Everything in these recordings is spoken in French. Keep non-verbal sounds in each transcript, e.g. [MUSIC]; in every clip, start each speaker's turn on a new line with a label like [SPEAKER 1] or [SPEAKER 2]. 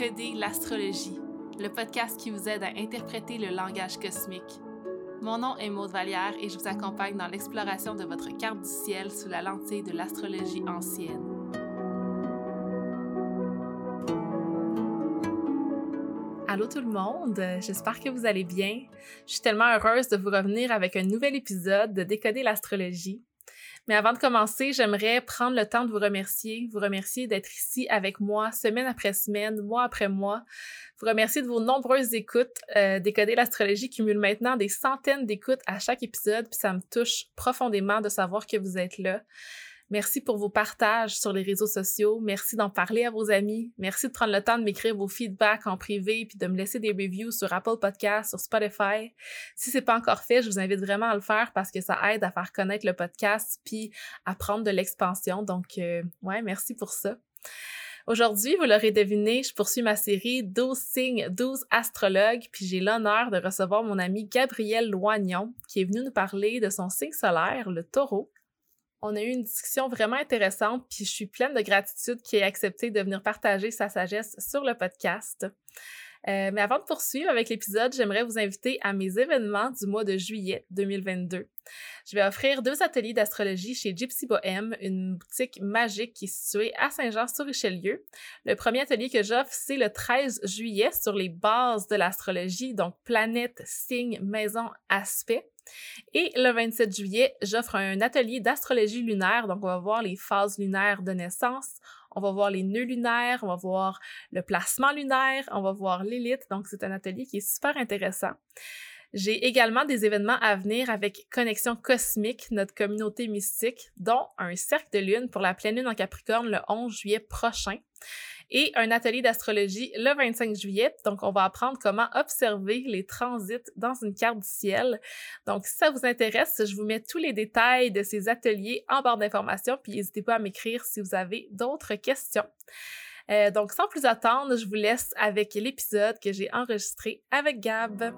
[SPEAKER 1] Décoder l'astrologie, le podcast qui vous aide à interpréter le langage cosmique. Mon nom est Maude Vallière et je vous accompagne dans l'exploration de votre carte du ciel sous la lentille de l'astrologie ancienne. Allô tout le monde, j'espère que vous allez bien. Je suis tellement heureuse de vous revenir avec un nouvel épisode de Décoder l'astrologie. Mais avant de commencer, j'aimerais prendre le temps de vous remercier, vous remercier d'être ici avec moi semaine après semaine, mois après mois, vous remercier de vos nombreuses écoutes. Euh, Décoder l'astrologie cumule maintenant des centaines d'écoutes à chaque épisode, puis ça me touche profondément de savoir que vous êtes là. Merci pour vos partages sur les réseaux sociaux. Merci d'en parler à vos amis. Merci de prendre le temps de m'écrire vos feedbacks en privé puis de me laisser des reviews sur Apple Podcasts, sur Spotify. Si c'est pas encore fait, je vous invite vraiment à le faire parce que ça aide à faire connaître le podcast puis à prendre de l'expansion. Donc, euh, ouais, merci pour ça. Aujourd'hui, vous l'aurez deviné, je poursuis ma série 12 signes, 12 astrologues, puis j'ai l'honneur de recevoir mon ami Gabriel Loignon, qui est venu nous parler de son signe solaire, le taureau. On a eu une discussion vraiment intéressante, puis je suis pleine de gratitude qu'il ait accepté de venir partager sa sagesse sur le podcast. Euh, mais avant de poursuivre avec l'épisode, j'aimerais vous inviter à mes événements du mois de juillet 2022. Je vais offrir deux ateliers d'astrologie chez Gypsy Bohem, une boutique magique qui est située à Saint-Jean-sur-Richelieu. Le premier atelier que j'offre, c'est le 13 juillet sur les bases de l'astrologie, donc planète, signe, maison, aspect. Et le 27 juillet, j'offre un atelier d'astrologie lunaire. Donc, on va voir les phases lunaires de naissance, on va voir les nœuds lunaires, on va voir le placement lunaire, on va voir l'élite. Donc, c'est un atelier qui est super intéressant. J'ai également des événements à venir avec Connexion Cosmique, notre communauté mystique, dont un cercle de lune pour la pleine lune en Capricorne le 11 juillet prochain et un atelier d'astrologie le 25 juillet. Donc, on va apprendre comment observer les transits dans une carte du ciel. Donc, si ça vous intéresse, je vous mets tous les détails de ces ateliers en barre d'informations, puis n'hésitez pas à m'écrire si vous avez d'autres questions. Euh, donc, sans plus attendre, je vous laisse avec l'épisode que j'ai enregistré avec Gab.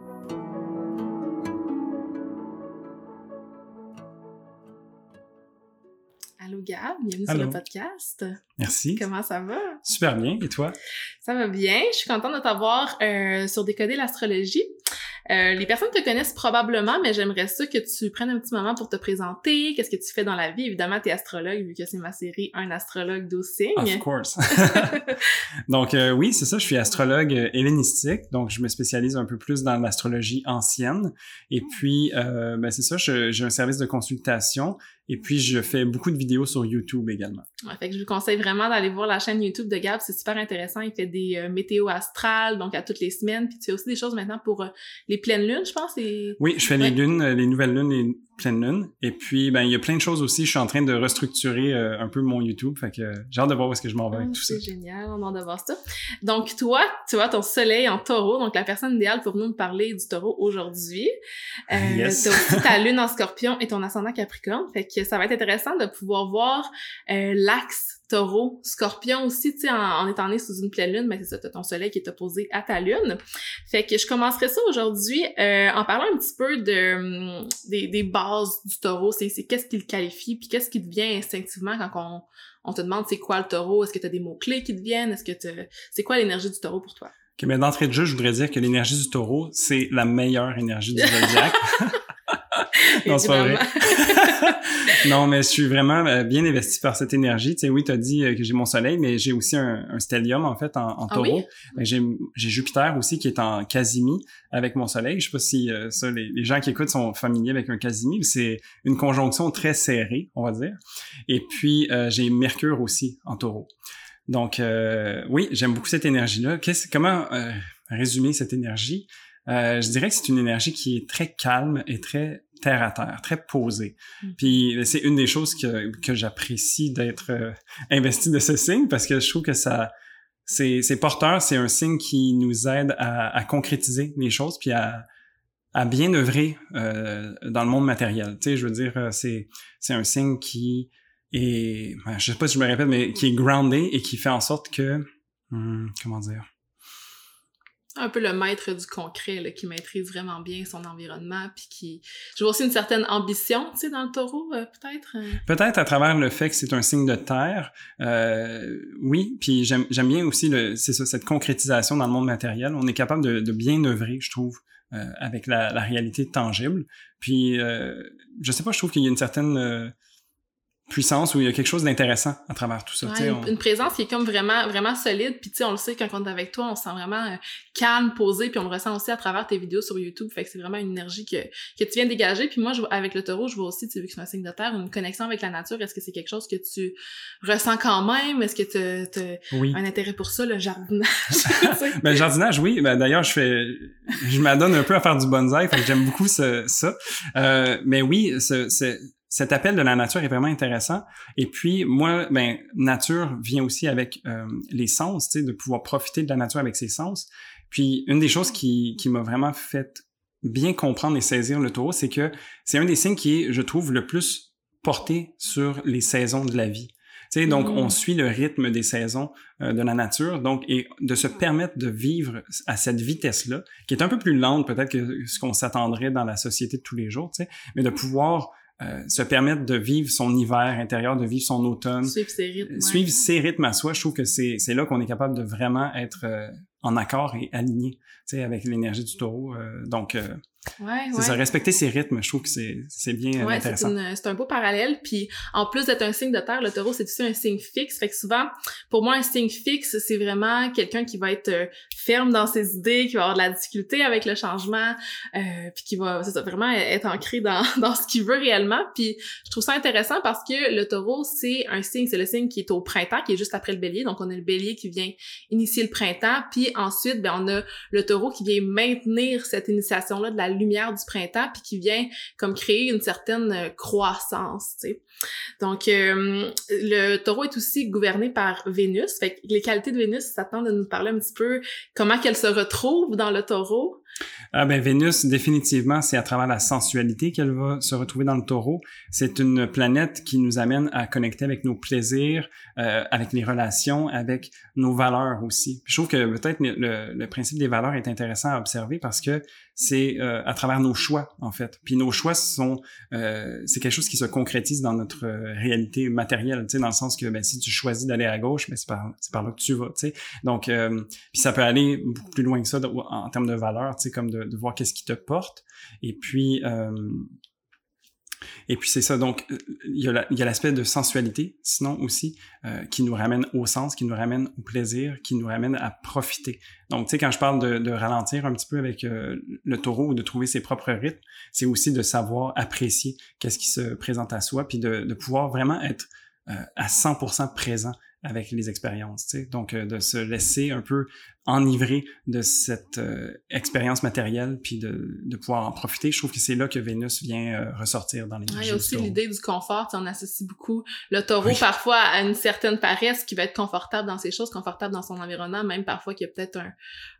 [SPEAKER 1] Allô Gab, bienvenue sur le podcast.
[SPEAKER 2] Merci.
[SPEAKER 1] Comment ça va?
[SPEAKER 2] Super bien. Et toi?
[SPEAKER 1] Ça va bien. Je suis contente de t'avoir euh, sur Décoder l'astrologie. Euh, les personnes te connaissent probablement, mais j'aimerais ça que tu prennes un petit moment pour te présenter. Qu'est-ce que tu fais dans la vie? Évidemment, tu es astrologue, vu que c'est ma série Un astrologue 12 signes.
[SPEAKER 2] Of course. [LAUGHS] donc, euh, oui, c'est ça. Je suis astrologue hellénistique. Donc, je me spécialise un peu plus dans l'astrologie ancienne. Et puis, euh, ben, c'est ça, j'ai un service de consultation. Et puis, je fais beaucoup de vidéos sur YouTube également.
[SPEAKER 1] Ouais, fait que je vous conseille vraiment d'aller voir la chaîne YouTube de Gab. C'est super intéressant. Il fait des euh, météos astrales, donc à toutes les semaines. Puis tu fais aussi des choses maintenant pour les pleines lunes, je pense. Et...
[SPEAKER 2] Oui, je fais les lunes, les nouvelles lunes, les pleines lunes. Et puis, ben, il y a plein de choses aussi. Je suis en train de restructurer euh, un peu mon YouTube. Fait que j'ai hâte de voir où est-ce que je m'en vais avec
[SPEAKER 1] ah,
[SPEAKER 2] tout ça.
[SPEAKER 1] C'est génial, on a hâte de voir ça. Donc, toi, tu vois ton soleil en taureau. Donc, la personne idéale pour nous parler du taureau aujourd'hui. Euh,
[SPEAKER 2] yes.
[SPEAKER 1] T'as aussi ta [LAUGHS] lune en scorpion et ton ascendant capricorne. Fait que ça va être intéressant de pouvoir voir euh, l'axe taureau, scorpion aussi, tu sais, en, étant né sous une pleine lune, mais c'est ça, t'as ton soleil qui est opposé à ta lune. Fait que je commencerai ça aujourd'hui euh, en parlant un petit peu de hum, des, des bases du taureau, c'est qu'est-ce qui le qualifie, puis qu'est-ce qui te vient instinctivement quand on, on te demande c'est quoi le taureau, est-ce que tu as des mots-clés qui te viennent, est-ce que c'est quoi l'énergie du taureau pour toi?
[SPEAKER 2] Ok, mais d'entrée de jeu, je voudrais dire que l'énergie du taureau, c'est la meilleure énergie du zodiaque. [LAUGHS] [LAUGHS] non, c'est pas vrai. [LAUGHS] non, mais je suis vraiment euh, bien investi par cette énergie. Tu sais, oui, tu as dit euh, que j'ai mon soleil, mais j'ai aussi un, un, stellium, en fait, en, en
[SPEAKER 1] Ah
[SPEAKER 2] taureau.
[SPEAKER 1] oui?
[SPEAKER 2] Ben, j'ai j'ai Jupiter aussi qui est en Casimie avec mon soleil. Je sais pas si euh, ça, les, les gens qui écoutent sont familiers avec un Casimie. mais C'est une conjonction très serrée, on va dire. Et puis, euh, j'ai Mercure aussi en taureau. Donc, euh, oui, j'aime beaucoup cette énergie-là. Qu'est-ce- comment résumer cette énergie? Euh, je dirais que c'est une énergie qui est très calme et très terre à terre, très posée.
[SPEAKER 1] Mhm.
[SPEAKER 2] Puis c'est une des choses que, que j'apprécie d'être euh, investi de ce signe parce que je trouve que ça c'est porteur, c'est un signe qui nous aide à, à concrétiser les choses puis à à bien œuvrer euh, dans le monde matériel. Tu sais, je veux dire, euh, c'est un signe qui est, je sais pas si je me répète, mais qui est groundé et qui fait en sorte que, hum, comment dire,
[SPEAKER 1] un peu le maître du concret, là, qui maîtrise vraiment bien son environnement, puis qui... Je vois aussi une certaine ambition, tu sais, dans le taureau, euh, peut-être? euh.
[SPEAKER 2] Peut-être à travers le fait que c'est un signe de terre, euh, oui, puis j'aime bien aussi c'est ça, cette concrétisation dans le monde matériel. On est capable de, de bien œuvrer, je trouve, avec la, la réalité tangible. Puis, je sais pas, je trouve qu'il y a une certaine puissance où il y a quelque chose d'intéressant à travers tout ça.
[SPEAKER 1] Ouais, une,
[SPEAKER 2] on-
[SPEAKER 1] une présence qui est comme vraiment vraiment solide puis tu sais on le sait quand on est avec toi on se sent vraiment euh, calme posé puis on le ressent aussi à travers tes vidéos sur YouTube fait que c'est vraiment une énergie que que tu viens de dégager puis moi je, avec le taureau je vois aussi tu sais, vu que c'est un signe de terre une connexion avec la nature est-ce que c'est quelque chose que tu ressens quand même? Est-ce que tu as
[SPEAKER 2] Oui.
[SPEAKER 1] un intérêt pour ça le jardinage? [LAUGHS] [LAUGHS]
[SPEAKER 2] Ben, le jardinage, oui. Ben, d'ailleurs, je fais, je m'adonne un peu à faire du bonsaï, fait que j'aime beaucoup ce- ça. Euh, mais oui, ce, ce- cet appel de la nature est vraiment intéressant. Et puis, moi, ben, nature vient aussi avec euh, les sens, tu sais, de pouvoir profiter de la nature avec ses sens. Puis, une des choses qui, qui m'a vraiment fait bien comprendre et saisir le taureau, c'est que c'est un des signes qui est, je trouve, le plus porté sur les saisons de la vie. Tu sais, donc,
[SPEAKER 1] Mm.
[SPEAKER 2] on suit le rythme des saisons euh, de la nature, donc, et de se permettre de vivre à cette vitesse-là, qui est un peu plus lente peut-être que ce qu'on s'attendrait dans la société de tous les jours, tu sais, mais de pouvoir euh, se permettre de vivre son hiver intérieur, de vivre son automne,
[SPEAKER 1] suivre ses rythmes
[SPEAKER 2] suivre ses rythmes à soi, je trouve que c'est c'est là qu'on est capable de vraiment être euh, en accord et aligné, avec l'énergie du taureau. euh, donc, euh,
[SPEAKER 1] ouais
[SPEAKER 2] c'est
[SPEAKER 1] ouais
[SPEAKER 2] ça, respecter ses rythmes, je trouve que c'est c'est bien euh,
[SPEAKER 1] Ouais, c'est
[SPEAKER 2] intéressant.
[SPEAKER 1] une- c'est un beau parallèle. Puis en plus d'être un signe de terre, le taureau, c'est aussi un signe fixe. Fait que souvent, pour moi, un signe fixe, c'est vraiment quelqu'un qui va être euh, ferme dans ses idées, qui va avoir de la difficulté avec le changement, euh, puis qui va c'est ça, vraiment être ancré dans, [LAUGHS] dans ce qu'il veut réellement. Puis je trouve ça intéressant parce que le taureau, c'est un signe, c'est le signe qui est au printemps, qui est juste après le bélier. Donc on a le bélier qui vient initier le printemps, puis ensuite, ben, on a le taureau qui vient maintenir cette initiation-là de la lumière du printemps, puis qui vient comme créer une certaine euh, croissance, tu sais. Donc, euh, le taureau est aussi gouverné par Vénus. Fait que les qualités de Vénus, tente de nous parler un petit peu comment qu'elle se retrouve dans le taureau.
[SPEAKER 2] Ah ben Vénus, définitivement, c'est à travers la sensualité qu'elle va se retrouver dans le taureau. C'est une planète qui nous amène à connecter avec nos plaisirs, euh, avec les relations, avec nos valeurs aussi. Puis je trouve que peut-être le, le principe des valeurs est intéressant à observer parce que c'est euh, à travers nos choix, en fait. Puis nos choix sont... Euh, c'est quelque chose qui se concrétise dans notre euh, réalité matérielle, tu sais, dans le sens que ben, si tu choisis d'aller à gauche, ben, c'est par, par là que tu vas, tu sais. Donc, euh, puis ça peut aller beaucoup plus loin que ça en termes de valeurs, sais, comme de, voir qu'est-ce qui te porte. Et puis, euh, et puis c'est ça. Donc, il y a l'aspect de sensualité, sinon aussi, euh, qui nous ramène au sens, qui nous ramène au plaisir, qui nous ramène à profiter. Donc, tu sais, quand je parle de, ralentir un petit peu avec euh, le taureau ou de trouver ses propres rythmes, c'est aussi de savoir apprécier qu'est-ce qui se présente à soi, puis de, pouvoir vraiment être à 100% présent avec les expériences, tu sais. Donc, euh, de se laisser un peu enivrer de cette euh, expérience matérielle, puis de, de pouvoir en profiter. Je trouve que c'est là que Vénus vient euh, ressortir dans les
[SPEAKER 1] Ouais, il y a aussi l'idée du confort. Tu sais, on associe beaucoup le taureau
[SPEAKER 2] Oui.
[SPEAKER 1] parfois à une certaine paresse qui va être confortable dans ses choses, confortable dans son environnement, même parfois qu'il y a peut-être un,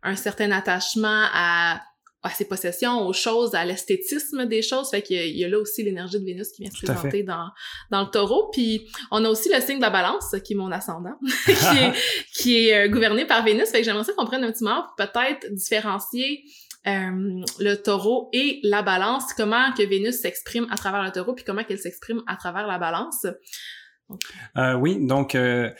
[SPEAKER 1] un certain attachement à, à ses possessions, aux choses, à l'esthétisme des choses. Fait qu'il y a, il y a là aussi l'énergie de Vénus qui vient se présenter dans, dans le taureau. Puis on a aussi le signe de la balance, qui est mon ascendant, [LAUGHS] qui est, [LAUGHS] qui est euh, gouverné par Vénus. Fait que j'aimerais ça qu'on prenne un petit moment pour peut-être différencier euh, le taureau et la balance, comment que Vénus s'exprime à travers le taureau, puis comment qu'elle s'exprime à travers la balance.
[SPEAKER 2] Euh, oui, donc euh,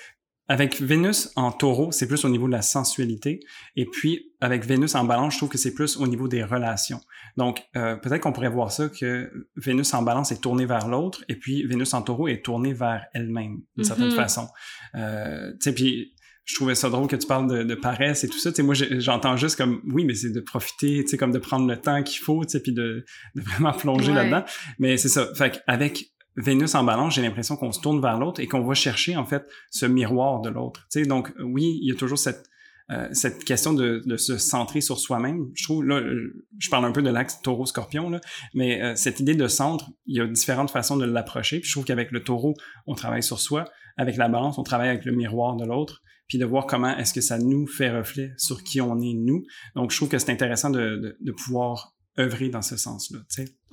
[SPEAKER 2] avec Vénus en taureau, c'est plus au niveau de la sensualité. Et puis avec Vénus en balance, je trouve que c'est plus au niveau des relations. Donc euh, peut-être qu'on pourrait voir ça que Vénus en balance est tournée vers l'autre, et puis Vénus en taureau est tournée vers elle-même, d'une certaine
[SPEAKER 1] Mhm.
[SPEAKER 2] façon. Euh, tu sais, puis je trouvais ça drôle que tu parles de, de paresse et tout ça. Tu sais, moi, j'entends juste comme, oui, mais c'est de profiter, tu sais, comme de prendre le temps qu'il faut, tu sais, puis de, de vraiment plonger
[SPEAKER 1] Ouais.
[SPEAKER 2] là-dedans. Mais c'est ça. Fait qu'avec Vénus en balance, j'ai l'impression qu'on se tourne vers l'autre et qu'on va chercher, en fait, ce miroir de l'autre. Donc, oui, il y a toujours cette, euh, cette question de, de se centrer sur soi-même. Je trouve, là, je parle un peu de l'axe taureau-scorpion, mais euh, cette idée de centre, il y a différentes façons de l'approcher. Puis je trouve qu'avec le taureau, on travaille sur soi. Avec la balance, on travaille avec le miroir de l'autre. Puis de voir comment est-ce que ça nous fait reflet sur qui on est nous. Donc, je trouve que c'est intéressant de, de, de pouvoir œuvrer dans ce sens-là.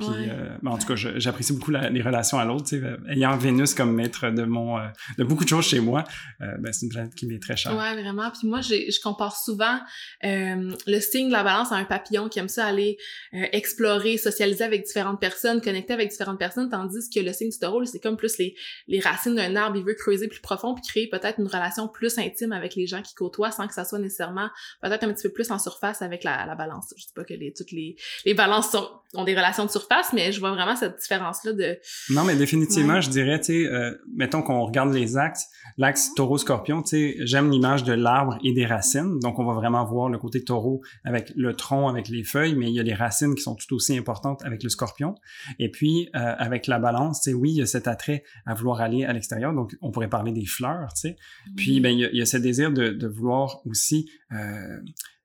[SPEAKER 2] Puis, euh, ben, en tout cas, j'apprécie beaucoup les relations à l'autre. Ayant Vénus comme maître de mon euh, de beaucoup de choses chez moi, euh, ben, c'est une planète qui m'est très chère.
[SPEAKER 1] Ouais, vraiment. Puis moi, je compare souvent le signe de la balance à un papillon qui aime ça aller explorer, socialiser avec différentes personnes, connecter avec différentes personnes, tandis que le signe du taureau, c'est comme plus les, les racines d'un arbre. Il veut creuser plus profond puis créer peut-être une relation plus intime avec les gens qui côtoient sans que ça soit nécessairement peut-être un petit peu plus en surface avec la, la balance. Je sais pas que les, toutes les, les balances sont, ont des relations de surface mais je vois vraiment cette différence-là de...
[SPEAKER 2] Non, mais définitivement, je dirais, tu sais, euh, mettons qu'on regarde les axes, l'axe taureau-scorpion, tu sais, j'aime l'image de l'arbre et des racines, donc on va vraiment voir le côté taureau avec le tronc, avec les feuilles, mais il y a les racines qui sont tout aussi importantes avec le scorpion. Et puis, euh, avec la balance, tu sais, oui, il y a cet attrait à vouloir aller à l'extérieur, donc on pourrait parler des fleurs, tu sais. Puis, ben, il y, a, il y a ce désir de, de vouloir aussi... Euh,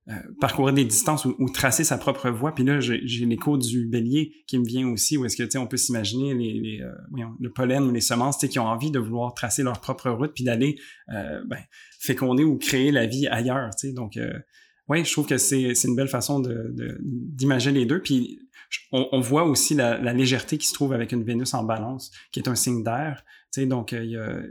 [SPEAKER 2] euh, parcourir des distances ou, tracer sa propre voie. Puis là, j'ai l'écho du bélier qui me vient aussi, où est-ce que, tu sais, on peut s'imaginer les, les euh, le pollen ou les semences, tu sais, qui ont envie de vouloir tracer leur propre route, puis d'aller euh, ben, féconder ou créer la vie ailleurs, tu sais. Donc, euh, oui, je trouve que c'est une belle façon d'imaginer de, les deux. Puis on, on voit aussi la, la, légèreté qui se trouve avec une Vénus en balance, qui est un signe d'air. Tu sais, donc, il y a,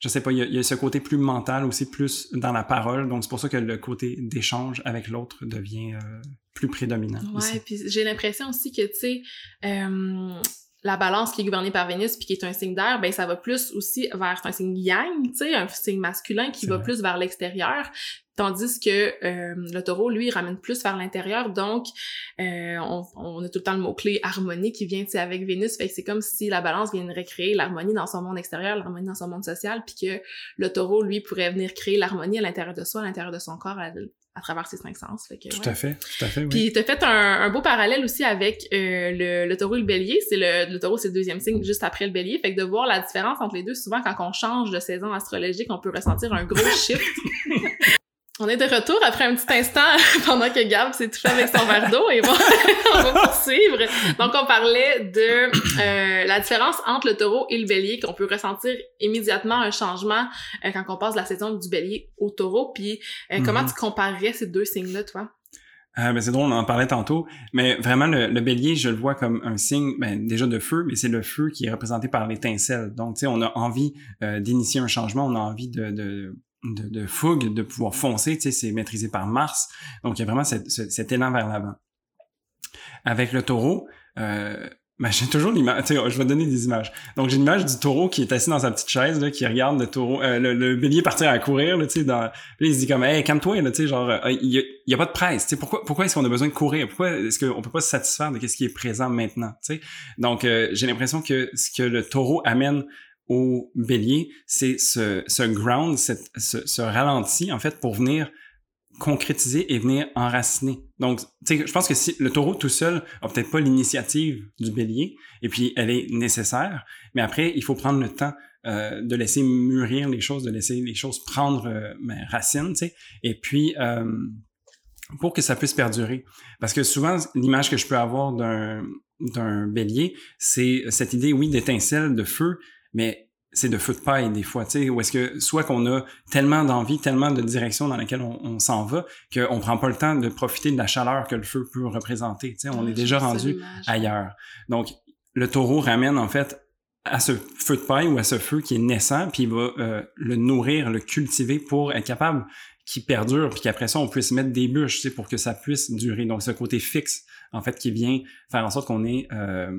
[SPEAKER 2] je sais pas, il y, a, ce côté plus mental aussi, plus dans la parole. Donc, c'est pour ça que le côté d'échange avec l'autre devient euh, plus prédominant.
[SPEAKER 1] Ouais, puis j'ai l'impression aussi que, tu sais, euh, la balance qui est gouvernée par Vénus puis qui est un signe d'air, ben ça va plus aussi vers un signe yang, tu sais, un signe masculin qui va plus vers l'extérieur. Tandis que euh, le taureau, lui, il ramène plus vers l'intérieur. Donc, euh, on, on, a tout le temps le mot-clé harmonie qui vient avec Vénus. Fait que c'est comme si la balance vient de recréer l'harmonie dans son monde extérieur, l'harmonie dans son monde social, puis que le taureau, lui, pourrait venir créer l'harmonie à l'intérieur de soi, à l'intérieur de son corps, à, à travers ses cinq sens. Fait que,
[SPEAKER 2] tout à fait, tout à fait, oui.
[SPEAKER 1] Puis t'as fait un, un, beau parallèle aussi avec euh, le, le, taureau et le bélier. C'est le, le taureau, c'est le deuxième signe juste après le bélier. Fait que de voir la différence entre les deux, souvent quand on change de saison astrologique, on peut ressentir un gros [LAUGHS] shift. On est de retour après un petit instant [LAUGHS] pendant que Gab s'est touché avec son verre d'eau et bon, [LAUGHS] on va poursuivre. Donc, on parlait de euh, la différence entre le taureau et le bélier, qu'on peut ressentir immédiatement un changement euh, quand on passe de la saison du bélier au taureau. Puis, euh, comment mhm. tu comparerais ces deux signes-là, toi?
[SPEAKER 2] Euh, ben c'est drôle, on en parlait tantôt, mais vraiment le, le, bélier, je le vois comme un signe ben, déjà de feu, mais c'est le feu qui est représenté par l'étincelle. Donc, tu sais, on a envie d'initier un changement, on a envie de, de de, de, fougue, de pouvoir foncer, tu sais, c'est maîtrisé par Mars. Donc, il y a vraiment cette, cet élan vers l'avant. Avec le taureau, euh, [LAUGHS] ben, j'ai toujours l'image, je vais donner des images. Donc, j'ai l'image du taureau qui est assis dans sa petite chaise, là, qui regarde le taureau, euh, le, bélier partir à courir, là, tu sais, dans, là, il se dit comme, hey, calme-toi, là, tu sais, genre, euh, il y, y, a, pas de presse, tu sais, pourquoi, pourquoi est-ce qu'on a besoin de courir? Pourquoi est-ce qu'on peut pas se satisfaire de ce qui est présent maintenant, tu sais? Donc, euh, j'ai l'impression que ce que le taureau amène au bélier, c'est ce, ce ground, cette, ce, ce, ralenti, en fait, pour venir concrétiser et venir enraciner. Donc, je pense que si le taureau tout seul a peut-être pas l'initiative du bélier, et puis elle est nécessaire, mais après, il faut prendre le temps euh, de laisser mûrir les choses, de laisser les choses prendre euh, ben, racine, tu sais, et puis euh, pour que ça puisse perdurer. Parce que souvent, l'image que je peux avoir d'un d'un bélier, c'est cette idée, oui, d'étincelle, de feu, mais c'est de feu de paille des fois, tu sais, où est-ce que soit qu'on a tellement d'envie, tellement de direction dans laquelle on, s'en va, qu'on prend pas le temps de profiter de la chaleur que le feu peut représenter, tu sais, on est déjà rendu ailleurs. Donc, le taureau ramène en fait à ce feu de paille ou à ce feu qui est naissant, puis il va euh, le nourrir, le cultiver pour être capable qu'il perdure, puis qu'après ça, on puisse mettre des bûches, tu sais, pour que ça puisse durer. Donc, ce côté fixe, en fait, qui vient faire en sorte qu'on est... Euh,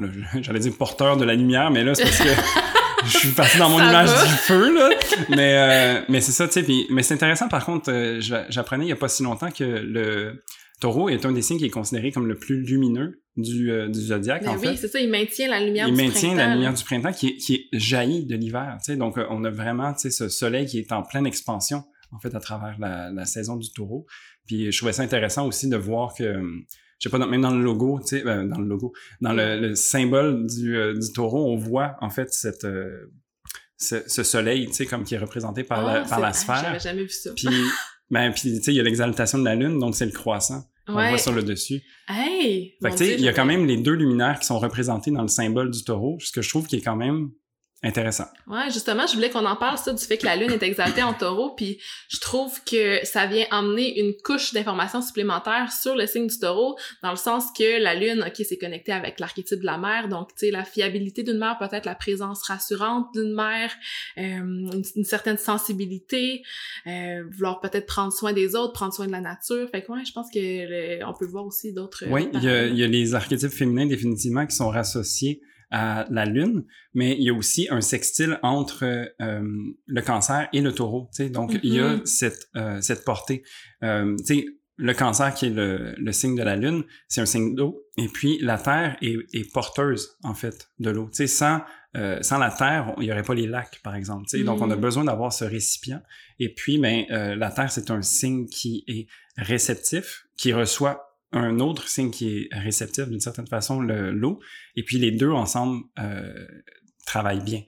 [SPEAKER 2] ben j'allais dire porteur de la lumière, mais là, c'est parce que [LAUGHS] je suis parti dans mon image du feu, là. Mais, euh, mais c'est ça, tu sais. mais c'est intéressant, par contre, euh, j'apprenais il y a pas si longtemps que le taureau est un des signes qui est considéré comme le plus lumineux du, euh, du zodiaque, en
[SPEAKER 1] oui,
[SPEAKER 2] fait.
[SPEAKER 1] c'est ça, il maintient la lumière du printemps.
[SPEAKER 2] Il maintient la lumière du printemps qui est, qui est jaillie de l'hiver, tu sais. Donc, on a vraiment, tu sais, ce soleil qui est en pleine expansion, en fait, à travers la, la saison du taureau. Puis je trouvais ça intéressant aussi de voir que je sais pas, même dans le logo, tu sais, ben, dans le logo, dans le, symbole du, euh, du, taureau, on voit en fait cette euh, ce, soleil, tu sais, comme qui est représenté par la, ah, par la sphère.
[SPEAKER 1] J'avais jamais vu ça.
[SPEAKER 2] Puis, ben, puis tu sais, il y a l'exaltation de la lune, donc c'est le croissant. On voit sur le dessus.
[SPEAKER 1] Hey!
[SPEAKER 2] Fait tu sais, il y a quand même les deux luminaires qui sont représentés dans le symbole du taureau, ce que je trouve qui est quand même intéressant.
[SPEAKER 1] Ouais, justement, je voulais qu'on en parle, ça, du fait que la Lune est exaltée en taureau, puis je trouve que ça vient emmener une couche d'informations supplémentaires sur le signe du taureau, dans le sens que la Lune, ok, c'est connecté avec l'archétype de la mère, donc, tu sais, la fiabilité d'une mère, peut-être la présence rassurante d'une mère, euh, une, certaine sensibilité, euh, vouloir peut-être prendre soin des autres, prendre soin de la nature, fait que ouais, je pense que on peut voir aussi d'autres...
[SPEAKER 2] Oui, il y, a, il y a les archétypes féminins, définitivement, qui sont rassociés à la Lune, mais il y a aussi un sextile entre euh, le cancer et le taureau. Donc, il y a mm-hmm. cette, euh, cette portée. Euh, le cancer qui est le, le, signe de la Lune, c'est un signe d'eau. Et puis, la Terre est, est porteuse, en fait, de l'eau. Sans, euh, sans la Terre, il n'y aurait pas les lacs, par exemple. Donc, on a mm-hmm. besoin d'avoir ce récipient. Et puis, ben, euh, la Terre, c'est un signe qui est réceptif, qui reçoit un autre signe qui est réceptif d'une certaine façon, l'eau, et puis les deux ensemble euh, travaillent bien.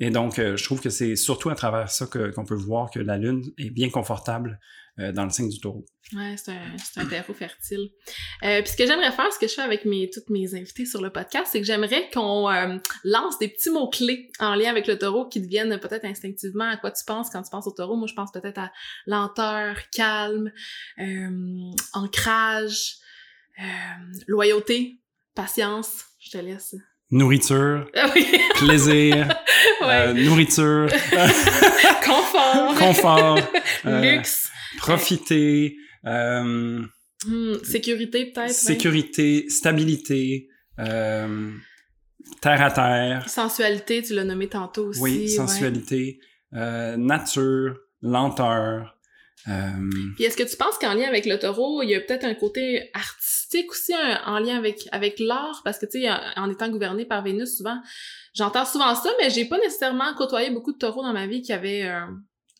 [SPEAKER 2] Et donc, euh, je trouve que c'est surtout à travers ça qu'on peut voir que la Lune est bien confortable euh, dans le signe du taureau.
[SPEAKER 1] Ouais, c'est un, un terreau fertile. Euh, puis ce que j'aimerais faire, ce que je fais avec mes, toutes mes invités sur le podcast, c'est que j'aimerais qu'on euh, lance des petits mots-clés en lien avec le taureau qui deviennent peut-être instinctivement à quoi tu penses quand tu penses au taureau. Moi, je pense peut-être à lenteur, calme, ancrage, loyauté, patience. Je te laisse.
[SPEAKER 2] Nourriture, ah [LAUGHS] plaisir, nourriture, [LAUGHS]
[SPEAKER 1] confort,
[SPEAKER 2] confort, [LAUGHS]
[SPEAKER 1] luxe,
[SPEAKER 2] profiter, euh,
[SPEAKER 1] hmm, sécurité peut-être.
[SPEAKER 2] Sécurité, stabilité, euh, terre à terre.
[SPEAKER 1] Sensualité, tu l'as nommé tantôt aussi.
[SPEAKER 2] Oui, sensualité, euh, nature, lenteur.
[SPEAKER 1] Puis est-ce que tu penses qu'en lien avec le taureau, il y a peut-être un côté artistique aussi en lien avec avec l'art? Parce que tu sais en étant gouverné par Vénus souvent, j'entends souvent ça mais j'ai pas nécessairement côtoyé beaucoup de taureaux dans ma vie qui avaient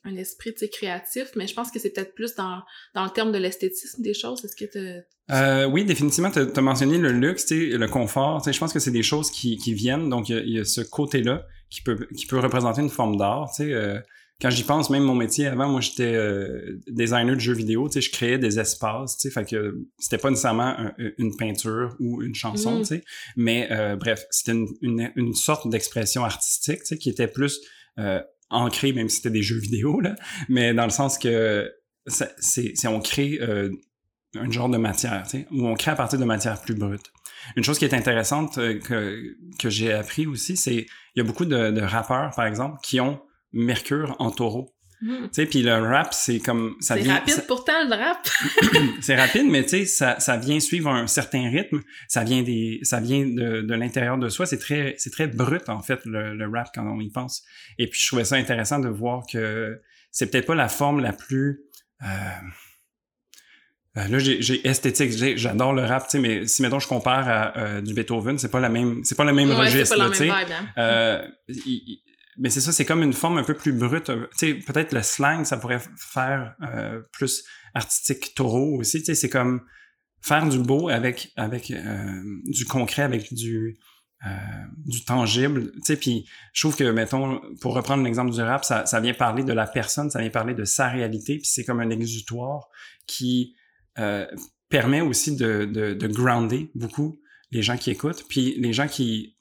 [SPEAKER 1] un esprit créatif, mais je pense que c'est peut-être plus dans, dans le terme de l'esthétisme des choses. Est-ce que tu
[SPEAKER 2] euh, oui, définitivement, tu as mentionné le luxe, le confort. Je pense que c'est des choses qui, qui viennent. Donc, il y, a ce côté-là qui peut, qui peut représenter une forme d'art. Euh, quand j'y pense, même mon métier avant, moi, j'étais euh, designer de jeux vidéo. Je créais des espaces. Fait que c'était pas nécessairement une peinture ou une chanson. Mm. Mais euh, bref, c'était une, une, une, sorte d'expression artistique qui était plus euh, ancré, même si c'était des jeux vidéo, là, mais dans le sens que c'est on crée euh, un genre de matière, où on crée à partir de matière plus brute. Une chose qui est intéressante euh, que, que j'ai appris aussi, c'est il y a beaucoup de rappeurs, par exemple, qui ont Mercure en taureau. Hmm. Tu sais, puis le rap, c'est comme...
[SPEAKER 1] ça C'est rapide pourtant, le rap! [CLEARS THROAT]
[SPEAKER 2] c'est rapide, mais tu sais, ça, ça vient suivre un certain rythme. Ça vient des, ça vient de, de l'intérieur de soi. C'est très, c'est très brut, en fait, le, le, rap, quand on y pense. Et puis, je trouvais ça intéressant de voir que c'est peut-être pas la forme la plus... Euh, euh là, j'ai esthétique, j'adore le rap, tu sais, mais si mettons je compare à euh, du Beethoven, c'est pas la même, c'est pas le même registre, tu sais. Hein. Euh, mais c'est ça, c'est comme une forme un peu plus brute. Peut-être le slang, ça pourrait faire euh, plus artistique taureau aussi. C'est comme faire du beau avec avec euh, du concret, avec du euh, du tangible. Puis je trouve que, mettons, pour reprendre l'exemple du rap, ça, ça vient parler de la personne, ça vient parler de sa réalité, puis c'est comme un exutoire qui permet aussi de, de, de grounder beaucoup les gens qui écoutent, puis les gens qui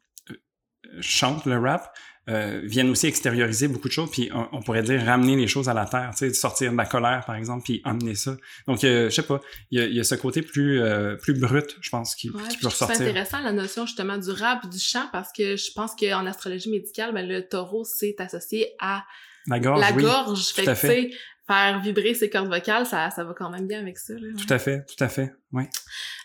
[SPEAKER 2] chantent le rap, euh, viennent aussi extérioriser beaucoup de choses, puis on, pourrait dire ramener les choses à la terre, tu sais, sortir de la colère, par exemple, puis emmener ça. Donc, euh, je sais pas, il y a, y a, ce côté plus euh, plus brut, je pense, qui, qui peut ressortir.
[SPEAKER 1] C'est intéressant la notion justement du rap, du chant, parce que je pense qu'en astrologie médicale, ben, le taureau, c'est associé à
[SPEAKER 2] la gorge,
[SPEAKER 1] la
[SPEAKER 2] oui,
[SPEAKER 1] gorge. Fait faire vibrer ses cordes vocales, ça, ça va quand même bien avec ça. Là,
[SPEAKER 2] Tout à fait, tout à fait, oui.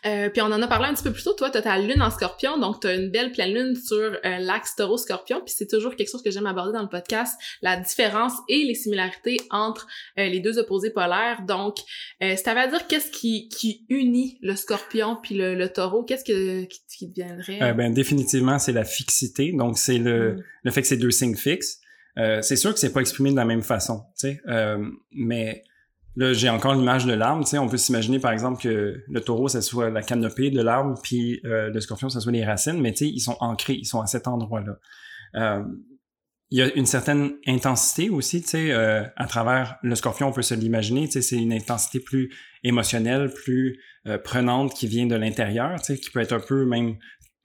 [SPEAKER 1] Euh, puis on en a parlé un petit peu plus tôt, toi, t'as ta lune en scorpion, donc t'as une belle pleine lune sur euh, l'axe taureau-scorpion, puis c'est toujours quelque chose que j'aime aborder dans le podcast, la différence et les similarités entre euh, les deux opposés polaires. Donc, euh, t'avais à dire qu'est-ce qui, qui unit le scorpion puis le, le taureau, qu'est-ce que, qui, qui deviendrait?
[SPEAKER 2] Euh, ben, définitivement, c'est la fixité, donc c'est le, mm. le fait que c'est deux signes fixes. Euh, c'est sûr que c'est pas exprimé de la même façon, euh, mais là j'ai encore l'image de l'arbre, on peut s'imaginer par exemple que le taureau ça soit la canopée de l'arbre, puis euh, le scorpion ça soit les racines, mais ils sont ancrés, ils sont à cet endroit-là. il y a une certaine intensité aussi, à travers le scorpion, on peut se l'imaginer, c'est une intensité plus émotionnelle, plus prenante qui vient de l'intérieur, qui peut être un peu même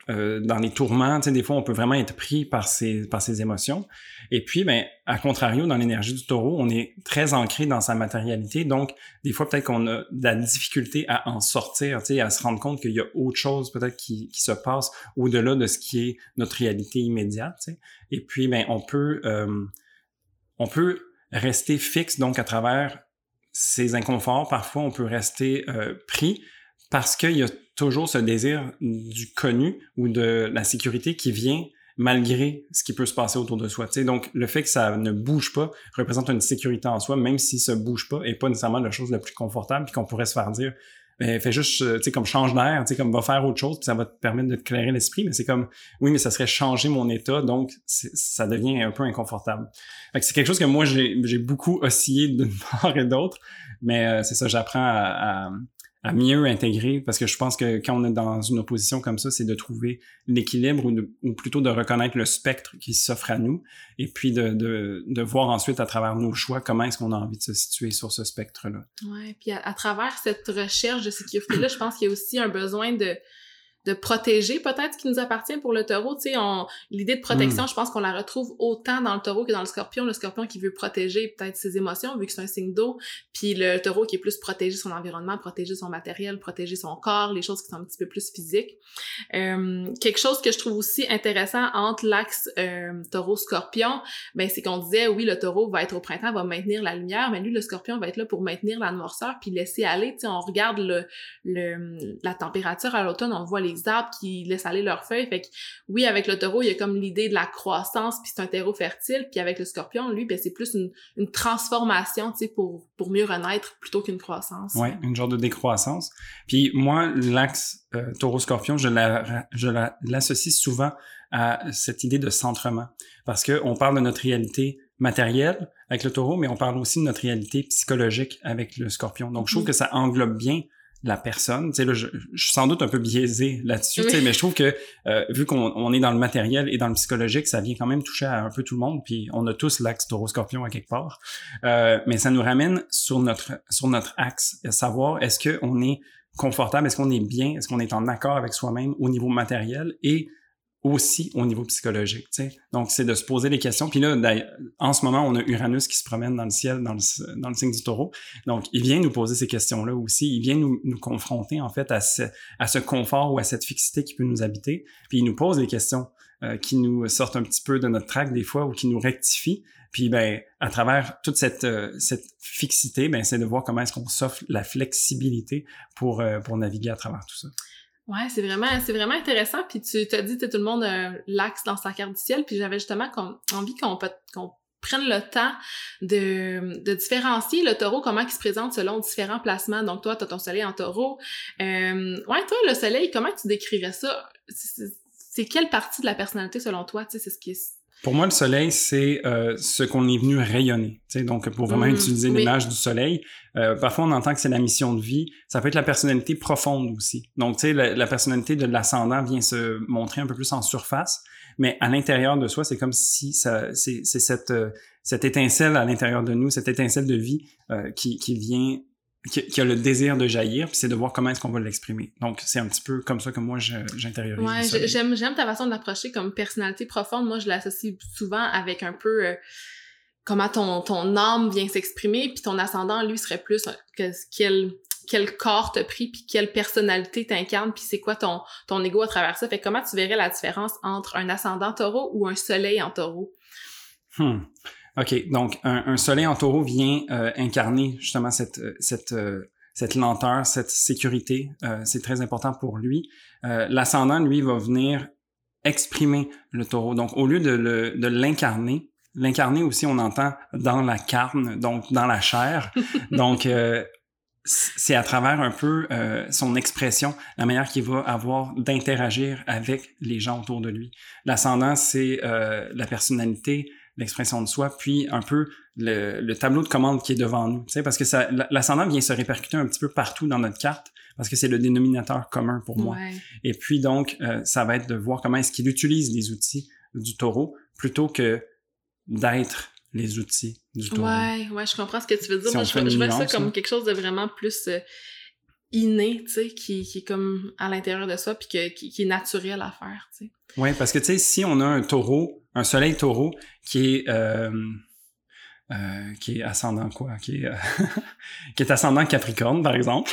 [SPEAKER 2] euh, dans les tourments, tu sais, des fois, on peut vraiment être pris par ces, par ces émotions. Et puis, ben, à contrario, dans l'énergie du taureau, on est très ancré dans sa matérialité. Donc, des fois, peut-être qu'on a de la difficulté à en sortir, tu sais, à se rendre compte qu'il y a autre chose peut-être qui, qui se passe au-delà de ce qui est notre réalité immédiate, tu sais. Et puis, ben, on peut, euh, on peut rester fixe, donc, à travers ces inconforts. Parfois, on peut rester euh, pris parce qu'il y a toujours ce désir du connu ou de la sécurité qui vient malgré ce qui peut se passer autour de soi. donc, le fait que ça ne bouge pas représente une sécurité en soi, même si ça bouge pas et pas nécessairement la chose la plus confortable, puis qu'on pourrait se faire dire, ben, fais juste, euh, tu sais, comme change d'air, tu sais, comme va faire autre chose, puis ça va te permettre de te clairer l'esprit, mais c'est comme, oui, mais ça serait changer mon état, donc ça devient un peu inconfortable. c'est quelque chose que moi, j'ai beaucoup oscillé d'une [LAUGHS] part et d'autre, mais euh, c'est ça, j'apprends à, à mieux intégrer parce que je pense que quand on est dans une opposition comme ça, c'est de trouver l'équilibre ou, plutôt de reconnaître le spectre qui s'offre à nous et puis de, de, de, voir ensuite à travers nos choix comment est-ce qu'on a envie de se situer sur ce spectre-là.
[SPEAKER 1] Ouais, puis à, travers cette recherche de sécurité-là, je pense qu'il y a aussi un besoin de de protéger peut-être ce qui nous appartient pour le taureau. Tu sais, l'idée de protection, hmm. je pense qu'on la retrouve autant dans le taureau que dans le scorpion. Le scorpion qui veut protéger peut-être ses émotions, vu que c'est un signe d'eau, puis le taureau qui est plus protéger son environnement, protéger son matériel, protéger son corps, les choses qui sont un petit peu plus physiques. Euh, quelque chose que je trouve aussi intéressant entre l'axe euh, taureau-scorpion, ben c'est qu'on disait, oui, le taureau va être au printemps, va maintenir la lumière, mais lui, le scorpion va être là pour maintenir la noirceur, puis laisser aller. Tu sais, on regarde le, le, la température à l'automne, on voit les arbres qui laissent aller leurs feuilles. Fait que oui, avec le taureau, il y a comme l'idée de la croissance, puis c'est un terreau fertile. Puis avec le scorpion, lui, ben, c'est plus une, une transformation, tu sais, pour, pour mieux renaître plutôt qu'une croissance.
[SPEAKER 2] Oui, une genre de décroissance. Puis moi, l'axe euh, taureau-scorpion, je la, je l'associe souvent à cette idée de centrement. Parce que on parle de notre réalité matérielle avec le taureau, mais on parle aussi de notre réalité psychologique avec le scorpion. Donc, je trouve mm-hmm. que ça englobe bien la personne. Tu sais, là, je, suis sans doute un peu biaisé là-dessus, tu sais, mais je trouve que euh, vu qu'on on est dans le matériel et dans le psychologique, ça vient quand même toucher à un peu tout le monde, puis on a tous l'axe taureau-scorpion à quelque part. Euh, mais ça nous ramène sur notre sur notre axe, à savoir est-ce qu'on est confortable, est-ce qu'on est bien, est-ce qu'on est en accord avec soi-même au niveau matériel et aussi au niveau psychologique. Tu sais. Donc, c'est de se poser des questions. Puis là, en ce moment, on a Uranus qui se promène dans le ciel, dans le, dans le signe du taureau. Donc, il vient nous poser ces questions-là aussi. Il vient nous, nous confronter, en fait, à ce, à ce confort ou à cette fixité qui peut nous habiter. Puis, il nous pose des questions euh, qui nous sortent un petit peu de notre trac des fois ou qui nous rectifient. Puis, ben, à travers toute cette, euh, cette fixité, ben, c'est de voir comment est-ce qu'on s'offre la flexibilité pour, euh, pour naviguer à travers tout ça.
[SPEAKER 1] Ouais, c'est vraiment, c'est vraiment intéressant. Puis tu t'as dit, que tout le monde a l'axe dans sa carte du ciel. Puis j'avais justement envie qu'on qu'on prenne le temps de, de différencier le taureau, comment il se présente selon différents placements. Donc toi, tu as ton soleil en taureau. Euh, ouais, toi, le soleil, comment tu décrirais ça? C'est quelle partie de la personnalité selon toi? Tu sais, c'est ce qui est
[SPEAKER 2] pour moi, le soleil, c'est euh, ce qu'on est venu rayonner. Donc, pour vraiment mm. utiliser l'image du soleil, euh, parfois on entend que c'est la mission de vie. Ça peut être la personnalité profonde aussi. Donc, tu sais, la, la, personnalité de l'ascendant vient se montrer un peu plus en surface, mais à l'intérieur de soi, c'est comme si ça, c'est, cette, euh, cette étincelle à l'intérieur de nous, cette étincelle de vie euh, qui, qui vient qui, a le désir de jaillir, puis c'est de voir comment est-ce qu'on va l'exprimer. Donc, c'est un petit peu comme ça que moi, j'intériorise.
[SPEAKER 1] Ouais, j'aime, j'aime ta façon de l'approcher comme personnalité profonde. Moi, je l'associe souvent avec un peu euh, comment ton, ton âme vient s'exprimer, puis ton ascendant, lui, serait plus euh, que, quel, quel corps t'as pris, puis quelle personnalité t'incarne, puis c'est quoi ton, ton ego à travers ça. Fait comment tu verrais la différence entre un ascendant taureau ou un soleil en taureau?
[SPEAKER 2] Hmm. OK, donc un, soleil en taureau vient euh, incarner justement cette, euh, cette, euh, cette lenteur, cette sécurité. c'est très important pour lui. L'ascendant, lui, va venir exprimer le taureau. Donc, au lieu de l'incarner, l'incarner aussi, on entend dans la carne, donc dans la chair. [LAUGHS] donc, c'est à travers un peu son expression, la manière qu'il va avoir d'interagir avec les gens autour de lui. L'ascendant, c'est la personnalité, l'expression de soi, puis un peu le, tableau de commande qui est devant nous. Tu sais, parce que ça, l'ascendant vient se répercuter un petit peu partout dans notre carte, parce que c'est le dénominateur commun pour moi. Et puis donc, euh, ça va être de voir comment est-ce qu'il utilise les outils du taureau plutôt que d'être les outils du taureau.
[SPEAKER 1] Ouais, ouais, je comprends ce que tu veux dire. Moi, je, vois ça comme quelque chose de vraiment plus... Euh, inné, tu sais, qui, qui est comme à l'intérieur de soi, puis que, qui, qui est naturel à faire, tu sais.
[SPEAKER 2] Oui, parce que tu sais, si on a un taureau, un soleil taureau qui est euh, euh, qui est ascendant quoi, qui est euh, [LAUGHS] qui est ascendant Capricorne par exemple.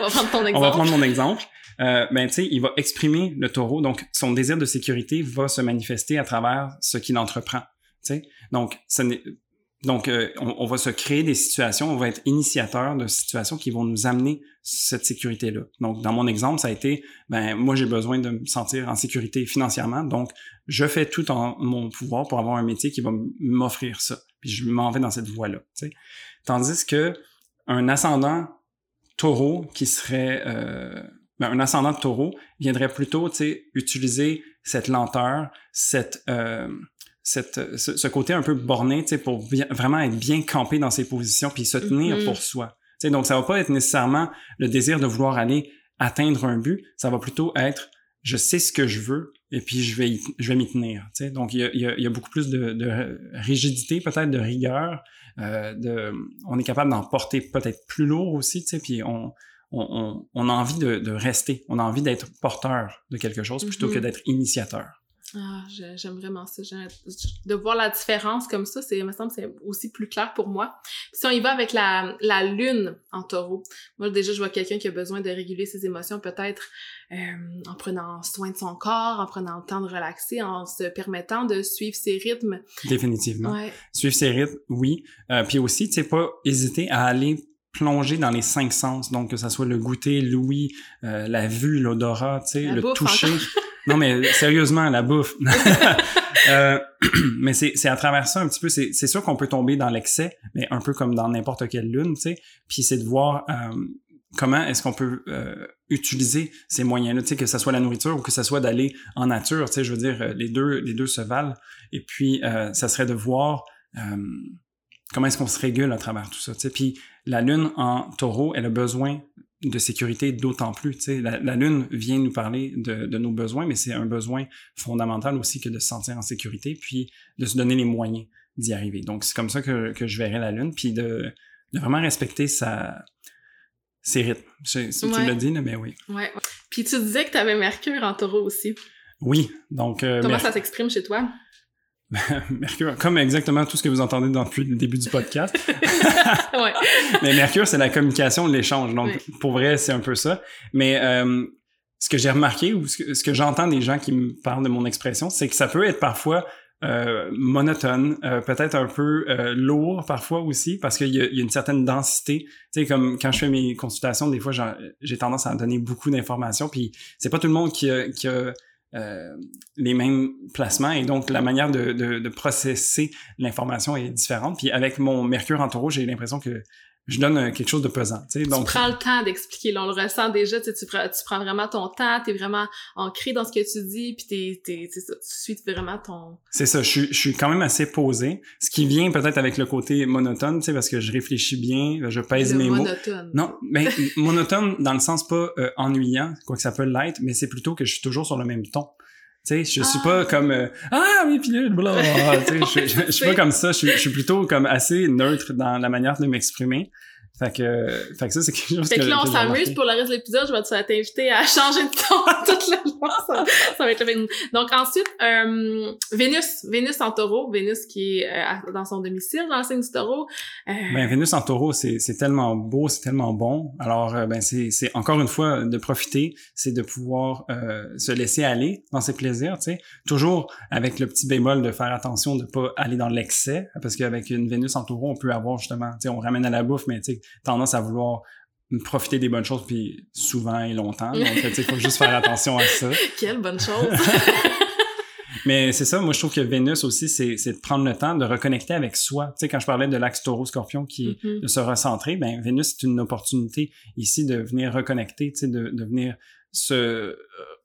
[SPEAKER 1] on va prendre ton exemple. [LAUGHS]
[SPEAKER 2] On va prendre mon exemple. Ben tu sais, il va exprimer le taureau, donc son désir de sécurité va se manifester à travers ce qu'il entreprend. Tu sais, donc ce n'est donc, euh, on, va se créer des situations, on va être initiateur de situations qui vont nous amener cette sécurité-là. Donc, dans mon exemple, ça a été, ben moi j'ai besoin de me sentir en sécurité financièrement, donc je fais tout en mon pouvoir pour avoir un métier qui va m'offrir ça. Puis je m'en vais dans cette voie-là. Tandis que un ascendant taureau qui serait euh, ben, un ascendant de taureau viendrait plutôt utiliser cette lenteur, cette euh, cette, ce, côté un peu borné, tu sais, pour vraiment être bien campé dans ses positions puis se tenir mm-hmm. pour soi. Tu sais, donc ça va pas être nécessairement le désir de vouloir aller atteindre un but, ça va plutôt être je sais ce que je veux et puis je vais je vais m'y tenir. Tu sais. Donc il y a, il y a, beaucoup plus de, de rigidité, peut-être de rigueur. Euh, de, on est capable d'en porter peut-être plus lourd aussi, tu sais, puis on, on, on, a envie de, de rester, on a envie d'être porteur de quelque chose plutôt que mm-hmm. d'être initiateur.
[SPEAKER 1] Ah, j'aime vraiment ça. De voir la différence comme ça, c'est, me semble, c'est aussi plus clair pour moi. si on y va avec la, la lune en taureau, moi déjà, je vois quelqu'un qui a besoin de réguler ses émotions, peut-être euh, en prenant soin de son corps, en prenant le temps de relaxer, en se permettant de suivre ses rythmes.
[SPEAKER 2] Définitivement. Suivre ses rythmes, oui. Euh, puis aussi, tu sais, pas hésiter à aller plonger dans les cinq sens, donc que ça soit le goûter, l'ouïe, euh, la vue, l'odorat, tu sais, le toucher. [LAUGHS] Non, mais sérieusement, la bouffe. [LAUGHS] euh, [CLEARS THROAT] mais c'est à travers ça un petit peu. C'est sûr qu'on peut tomber dans l'excès, mais un peu comme dans n'importe quelle lune, tu sais. Puis c'est de voir euh, comment est-ce qu'on peut euh, utiliser ces moyens-là, tu sais, que ce soit la nourriture ou que ce soit d'aller en nature, tu sais. Je veux dire, les deux, les deux se valent. Et puis, euh, ça serait de voir comment est-ce qu'on se régule à travers tout ça, tu sais. Puis la lune en taureau, elle a besoin de sécurité d'autant plus. Sais, la, Lune vient nous parler de, de nos besoins, mais c'est un besoin fondamental aussi que de se sentir en sécurité, puis de se donner les moyens d'y arriver. Donc, c'est comme ça que, que je verrais la Lune, puis de, de vraiment respecter sa, ses rythmes. Si tu l'as dit, mais oui.
[SPEAKER 1] Ouais. Puis tu disais que tu avais Mercure en taureau aussi.
[SPEAKER 2] Oui, donc...
[SPEAKER 1] Euh, Comment ça s'exprime chez toi? [LAUGHS]
[SPEAKER 2] Mercure, comme exactement tout ce que vous entendez depuis le début du podcast. [LAUGHS] ouais. [LAUGHS] Mais Mercure, c'est la communication, l'échange. Donc, pour vrai, c'est un peu ça. Mais euh, ce que j'ai remarqué ou ce que, j'entends des gens qui me parlent de mon expression, c'est que ça peut être parfois euh, monotone, euh, peut-être un peu euh, lourd parfois aussi, parce qu'il y, y, a une certaine densité. Tu sais, comme quand je fais mes consultations, des fois, j'ai tendance à donner beaucoup d'informations, puis c'est pas tout le monde qui a, qui a euh, les mêmes placements et donc la manière de, de, de processer l'information est différente. Puis avec mon Mercure en taureau, j'ai l'impression que je donne euh, quelque chose de pesant. Tu, sais, donc...
[SPEAKER 1] tu prends le temps d'expliquer, on le ressent déjà, tu, tu, prends, tu prends vraiment ton temps, tu es vraiment ancré dans ce que tu dis, puis t'es, t'es, tu suis vraiment ton...
[SPEAKER 2] C'est ça, je, suis, je suis quand même assez posé, ce qui vient peut-être avec le côté monotone, tu sais, parce que je réfléchis bien, je pèse mes monotone. mots. Non, mais monotone dans le sens pas euh, ennuyant, quoi que ça peut l'être, mais c'est plutôt que je suis toujours sur le même ton. Tu sais, je suis pas ah. comme euh, ah oui pilule bla, tu sais, je, [LAUGHS] je, suis pas comme ça, je, je suis plutôt comme assez neutre dans la manière de m'exprimer. Fait que, fait que ça, c'est quelque chose
[SPEAKER 1] fait que, là, on s'amuse pour le reste de l'épisode. Je vais t'inviter à [LAUGHS] changer de ton toute la long. Ça, va être le Donc, ensuite, euh, Vénus. Vénus en taureau. Vénus qui est euh, dans son domicile, dans le signe du taureau.
[SPEAKER 2] Euh... Ben, Vénus en taureau, c'est, tellement beau, c'est tellement bon. Alors, euh, ben, c'est, c'est encore une fois de profiter, c'est de pouvoir euh, se laisser aller dans ses plaisirs, tu sais. Toujours avec le petit bémol de faire attention de pas aller dans l'excès, parce qu'avec une Vénus en taureau, on peut avoir justement, tu sais, on ramène à la bouffe, mais tu sais, tendance à vouloir profiter des bonnes choses puis souvent et longtemps. Donc, il faut juste faire [LAUGHS] attention à ça.
[SPEAKER 1] Quelle bonne chose! [LAUGHS]
[SPEAKER 2] Mais c'est ça, moi je trouve que Vénus aussi, c'est, de prendre le temps de reconnecter avec soi. Tu sais, quand je parlais de l'axe taureau-scorpion qui est mm-hmm. de se recentrer, ben Vénus, c'est une opportunité ici de venir reconnecter, tu sais, de, de venir se euh,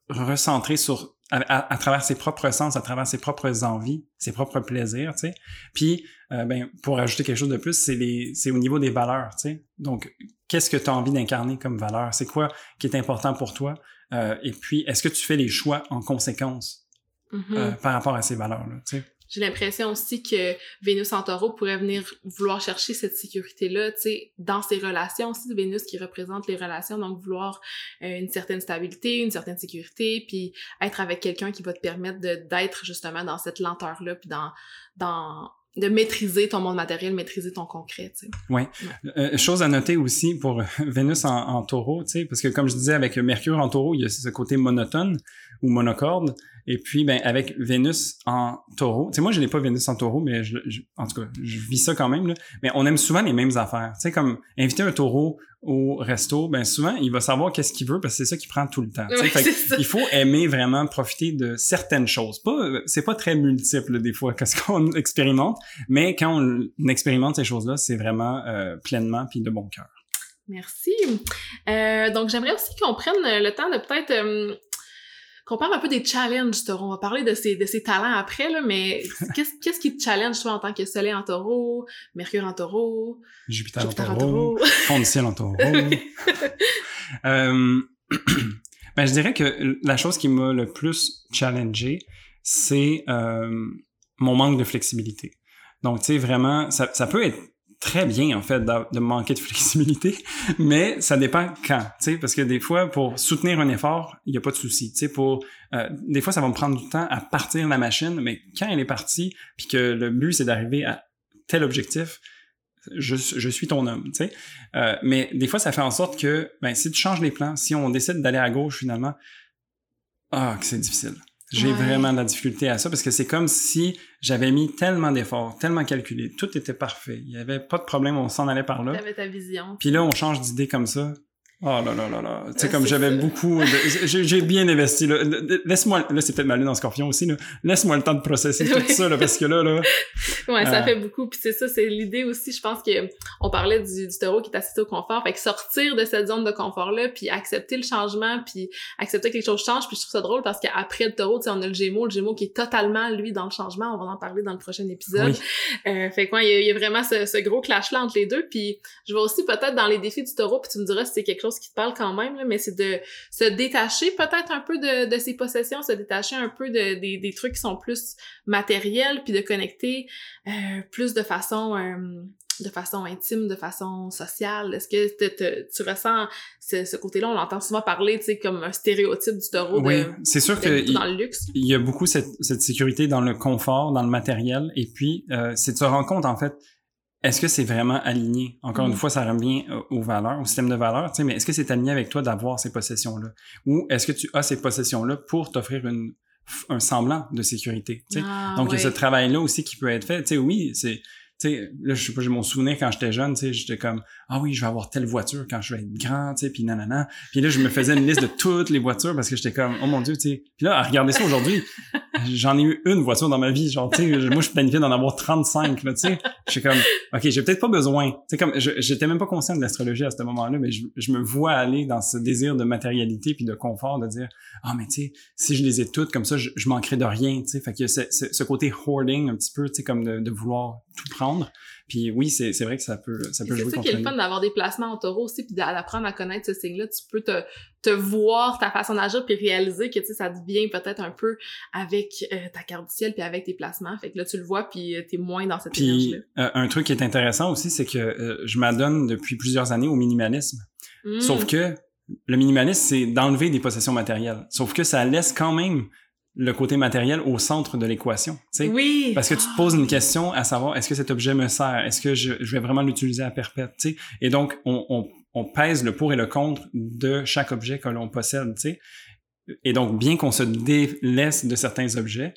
[SPEAKER 2] recentrer sur à, travers ses propres sens, à travers ses propres envies, ses propres plaisirs, tu sais. Puis, euh, ben, pour ajouter quelque chose de plus, c'est les, c'est au niveau des valeurs, tu sais. Donc, qu'est-ce que tu as envie d'incarner comme valeur? C'est quoi qui est important pour toi? Euh, Et puis, est-ce que tu fais les choix en conséquence mm-hmm. euh, par rapport à ces valeurs-là, tu sais?
[SPEAKER 1] J'ai l'impression aussi que Vénus en taureau pourrait venir vouloir chercher cette sécurité-là, tu sais, dans ses relations aussi. Vénus qui représente les relations, donc vouloir euh, une certaine stabilité, une certaine sécurité, puis être avec quelqu'un qui va te permettre d'être justement dans cette lenteur-là, puis dans, dans de maîtriser ton monde matériel, maîtriser ton concret, tu sais.
[SPEAKER 2] Oui. Euh, chose à noter aussi pour [LAUGHS] Vénus en, en taureau, tu sais, parce que comme je disais, avec Mercure en taureau, il y a ce côté monotone ou monocorde. Et puis, ben, avec Vénus en taureau, tu sais, moi, je n'ai pas Vénus en taureau, mais je, en tout cas, je vis ça quand même, là. Mais on aime souvent les mêmes affaires. Tu sais, comme inviter un taureau au resto, ben souvent, il va savoir qu'est-ce qu'il veut parce que c'est ça qu'il prend tout le temps. il faut aimer vraiment profiter de certaines choses. Pas, c'est pas très multiple des fois [LAUGHS] qu'est-ce qu'on expérimente, mais quand on expérimente ces choses-là, c'est vraiment euh, pleinement puis de bon cœur.
[SPEAKER 1] Merci. Euh, donc, j'aimerais aussi qu'on prenne le temps de peut-être euh, qu'on parle un peu des challenges taureau. On va parler de ses, de ses talents après, là, mais [LAUGHS] qu'est-ce, qu'est-ce qui te challenge, toi, en tant que soleil en taureau, Mercure en taureau,
[SPEAKER 2] Jupiter, en taureau, [LAUGHS] fond de ciel en taureau? [LAUGHS] euh, [CLEARS THROAT] ben, je dirais que la chose qui m'a le plus challengé, c'est euh, mon manque de flexibilité. Donc, tu sais, vraiment, ça, ça peut être très bien en fait de, manquer de flexibilité, [LAUGHS] mais ça dépend quand, tu sais, parce que des fois pour soutenir un effort, il y a pas de souci, tu sais, pour euh, des fois ça va me prendre du temps à partir la machine, mais quand elle est partie, puis que le but c'est d'arriver à tel objectif, je, je suis ton homme, tu sais. Euh, mais des fois ça fait en sorte que ben si tu changes les plans, si on décide d'aller à gauche finalement, ah que c'est difficile. J'ai vraiment de la difficulté à ça parce que c'est comme si j'avais mis tellement d'efforts, tellement calculé, tout était parfait. Il y avait pas de problème, on s'en allait par là.
[SPEAKER 1] T'avais ta vision.
[SPEAKER 2] Puis là, on change d'idée comme ça. Oh là là là là. Tu sais, comme j'avais beaucoup. J'ai bien investi. Laisse-moi. Là, c'est peut-être ma lune en scorpion aussi. Là. Laisse-moi le temps de processer tout ça, là, parce que là, là.
[SPEAKER 1] Ouais, ça euh, fait beaucoup. Puis c'est ça, c'est l'idée aussi. Je pense que on parlait du, du taureau qui est assisté au confort. Fait que sortir de cette zone de confort-là, puis accepter le changement, puis accepter que les choses changent. Puis je trouve ça drôle parce qu'après le taureau, tu sais, on a le gémeau, le gémeau qui est totalement, lui, dans le changement. On va en parler dans le prochain épisode. Euh, fait quoi, il y, a vraiment ce, ce gros clash-là entre les deux. Puis je vois aussi peut-être dans les défis du taureau, puis tu me diras si c'est quelque chose qui te parle quand même, mais c'est de se détacher peut-être un peu de, de, ses possessions, se détacher un peu de, des, des trucs qui sont plus matériels, puis de connecter euh, plus de façon euh, de façon intime, de façon sociale? Est-ce que tu ressens ce, ce côté-là? On l'entend souvent parler, tu sais, comme un stéréotype du taureau.
[SPEAKER 2] Oui, c'est sûr que
[SPEAKER 1] dans le luxe.
[SPEAKER 2] Il y a beaucoup cette, cette sécurité dans le confort, dans le matériel, et puis euh, c'est de se rendre compte en fait est-ce que c'est vraiment aligné? Encore une mm. fois, ça revient aux valeurs, au système de valeurs, tu sais, mais est-ce que c'est aligné avec toi d'avoir ces possessions-là? Ou est-ce que tu as ces possessions-là pour t'offrir une, un semblant de sécurité? Tu sais? Ah, Donc, il y a ce travail-là aussi qui peut être fait. Tu sais, oui, c'est là, je sais pas, j'ai mon souvenir quand j'étais jeune, tu sais, j'étais comme, ah oui, je vais avoir telle voiture quand je vais être grand, tu sais, puis nanana. Puis là, je me faisais une liste de toutes les voitures parce que j'étais comme, oh mon dieu, tu sais. Puis là, à regarder ça aujourd'hui, j'en ai eu une voiture dans ma vie, genre, tu sais, moi, je planifiais d'en avoir 35, là, tu sais. Je suis comme, ok, j'ai peut-être pas besoin. Tu sais, comme, j'étais même pas conscient de l'astrologie à ce moment-là, mais je, me vois aller dans ce désir de matérialité puis de confort, de dire, ah, mais tu sais, si je les ai toutes, comme ça, je, je manquerai de rien, tu sais. Fait que ce, ce, côté hoarding, un petit peu, tu sais, comme de vouloir tout prendre. Puis oui, c'est, c'est vrai que ça peut, ça peut jouer
[SPEAKER 1] C'est ça qui est le fun d'avoir des placements en taureau aussi, puis d'apprendre à connaître ce signe-là. Tu peux te, te voir ta façon d'agir, puis réaliser que, tu sais, ça devient peut-être un peu avec euh, ta carte du ciel, puis avec tes placements. Fait que là, tu le vois, puis euh, t'es moins dans cette énergie-là.
[SPEAKER 2] Euh, un truc qui est intéressant aussi, c'est que je m'adonne depuis plusieurs années au minimalisme. Mmh. Sauf que le minimalisme, c'est d'enlever des possessions matérielles. Sauf que ça laisse quand même le côté matériel au centre de l'équation.
[SPEAKER 1] Oui.
[SPEAKER 2] Parce que tu te poses une question à savoir est-ce que cet objet me sert, est-ce que je, je, vais vraiment l'utiliser à perpète, sais? Et donc on, on, on, pèse le pour et le contre de chaque objet que l'on possède, sais? Et donc bien qu'on se délaisse de certains objets,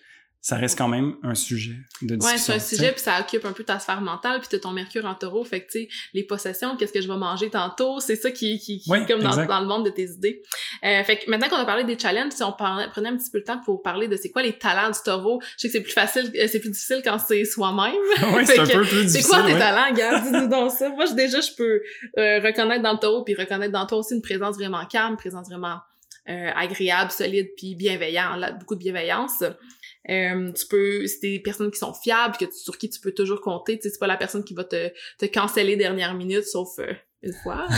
[SPEAKER 2] ça reste quand même un sujet de discussion.
[SPEAKER 1] Ouais, c'est un sujet, puis ça occupe un peu ta sphère mentale, puis t'as ton mercure en taureau, fait que, tu sais, les possessions, qu'est-ce que je vais manger tantôt, c'est ça qui, qui, qui comme dans, dans, le monde de tes idées. Euh, fait que maintenant qu'on a parlé des challenges, si on prenait un petit peu le temps pour parler de c'est quoi les talents du taureau, je sais que c'est plus facile, euh, c'est plus difficile quand c'est soi-même. [LAUGHS]
[SPEAKER 2] oui, c'est un peu plus
[SPEAKER 1] difficile. C'est quoi tes talents, gars? [LAUGHS] Dis-nous donc ça. Moi, déjà, je peux euh, reconnaître dans le taureau, puis reconnaître dans toi aussi une présence vraiment calme, une présence vraiment euh, agréable, solide, puis bienveillant, là, beaucoup de bienveillance. Euh, tu peux, c'est des personnes qui sont fiables, que tu, sur qui tu peux toujours compter. Tu sais, c'est pas la personne qui va te, te canceller dernière minute, sauf euh, une fois. [LAUGHS]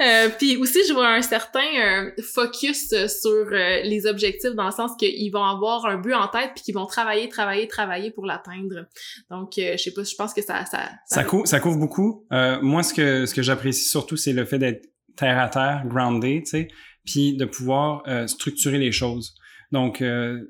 [SPEAKER 1] Euh, puis aussi, je vois un certain euh, focus sur euh, les objectifs dans le sens qu'ils vont avoir un but en tête puis qu'ils vont travailler, travailler, travailler pour l'atteindre. Donc, je sais pas, je pense que ça... Ça,
[SPEAKER 2] ça... ça, couvre, beaucoup. moi, ce que, ce que j'apprécie surtout, c'est le fait d'être terre à terre, grounded, tu sais, puis de pouvoir structurer les choses. Donc, euh,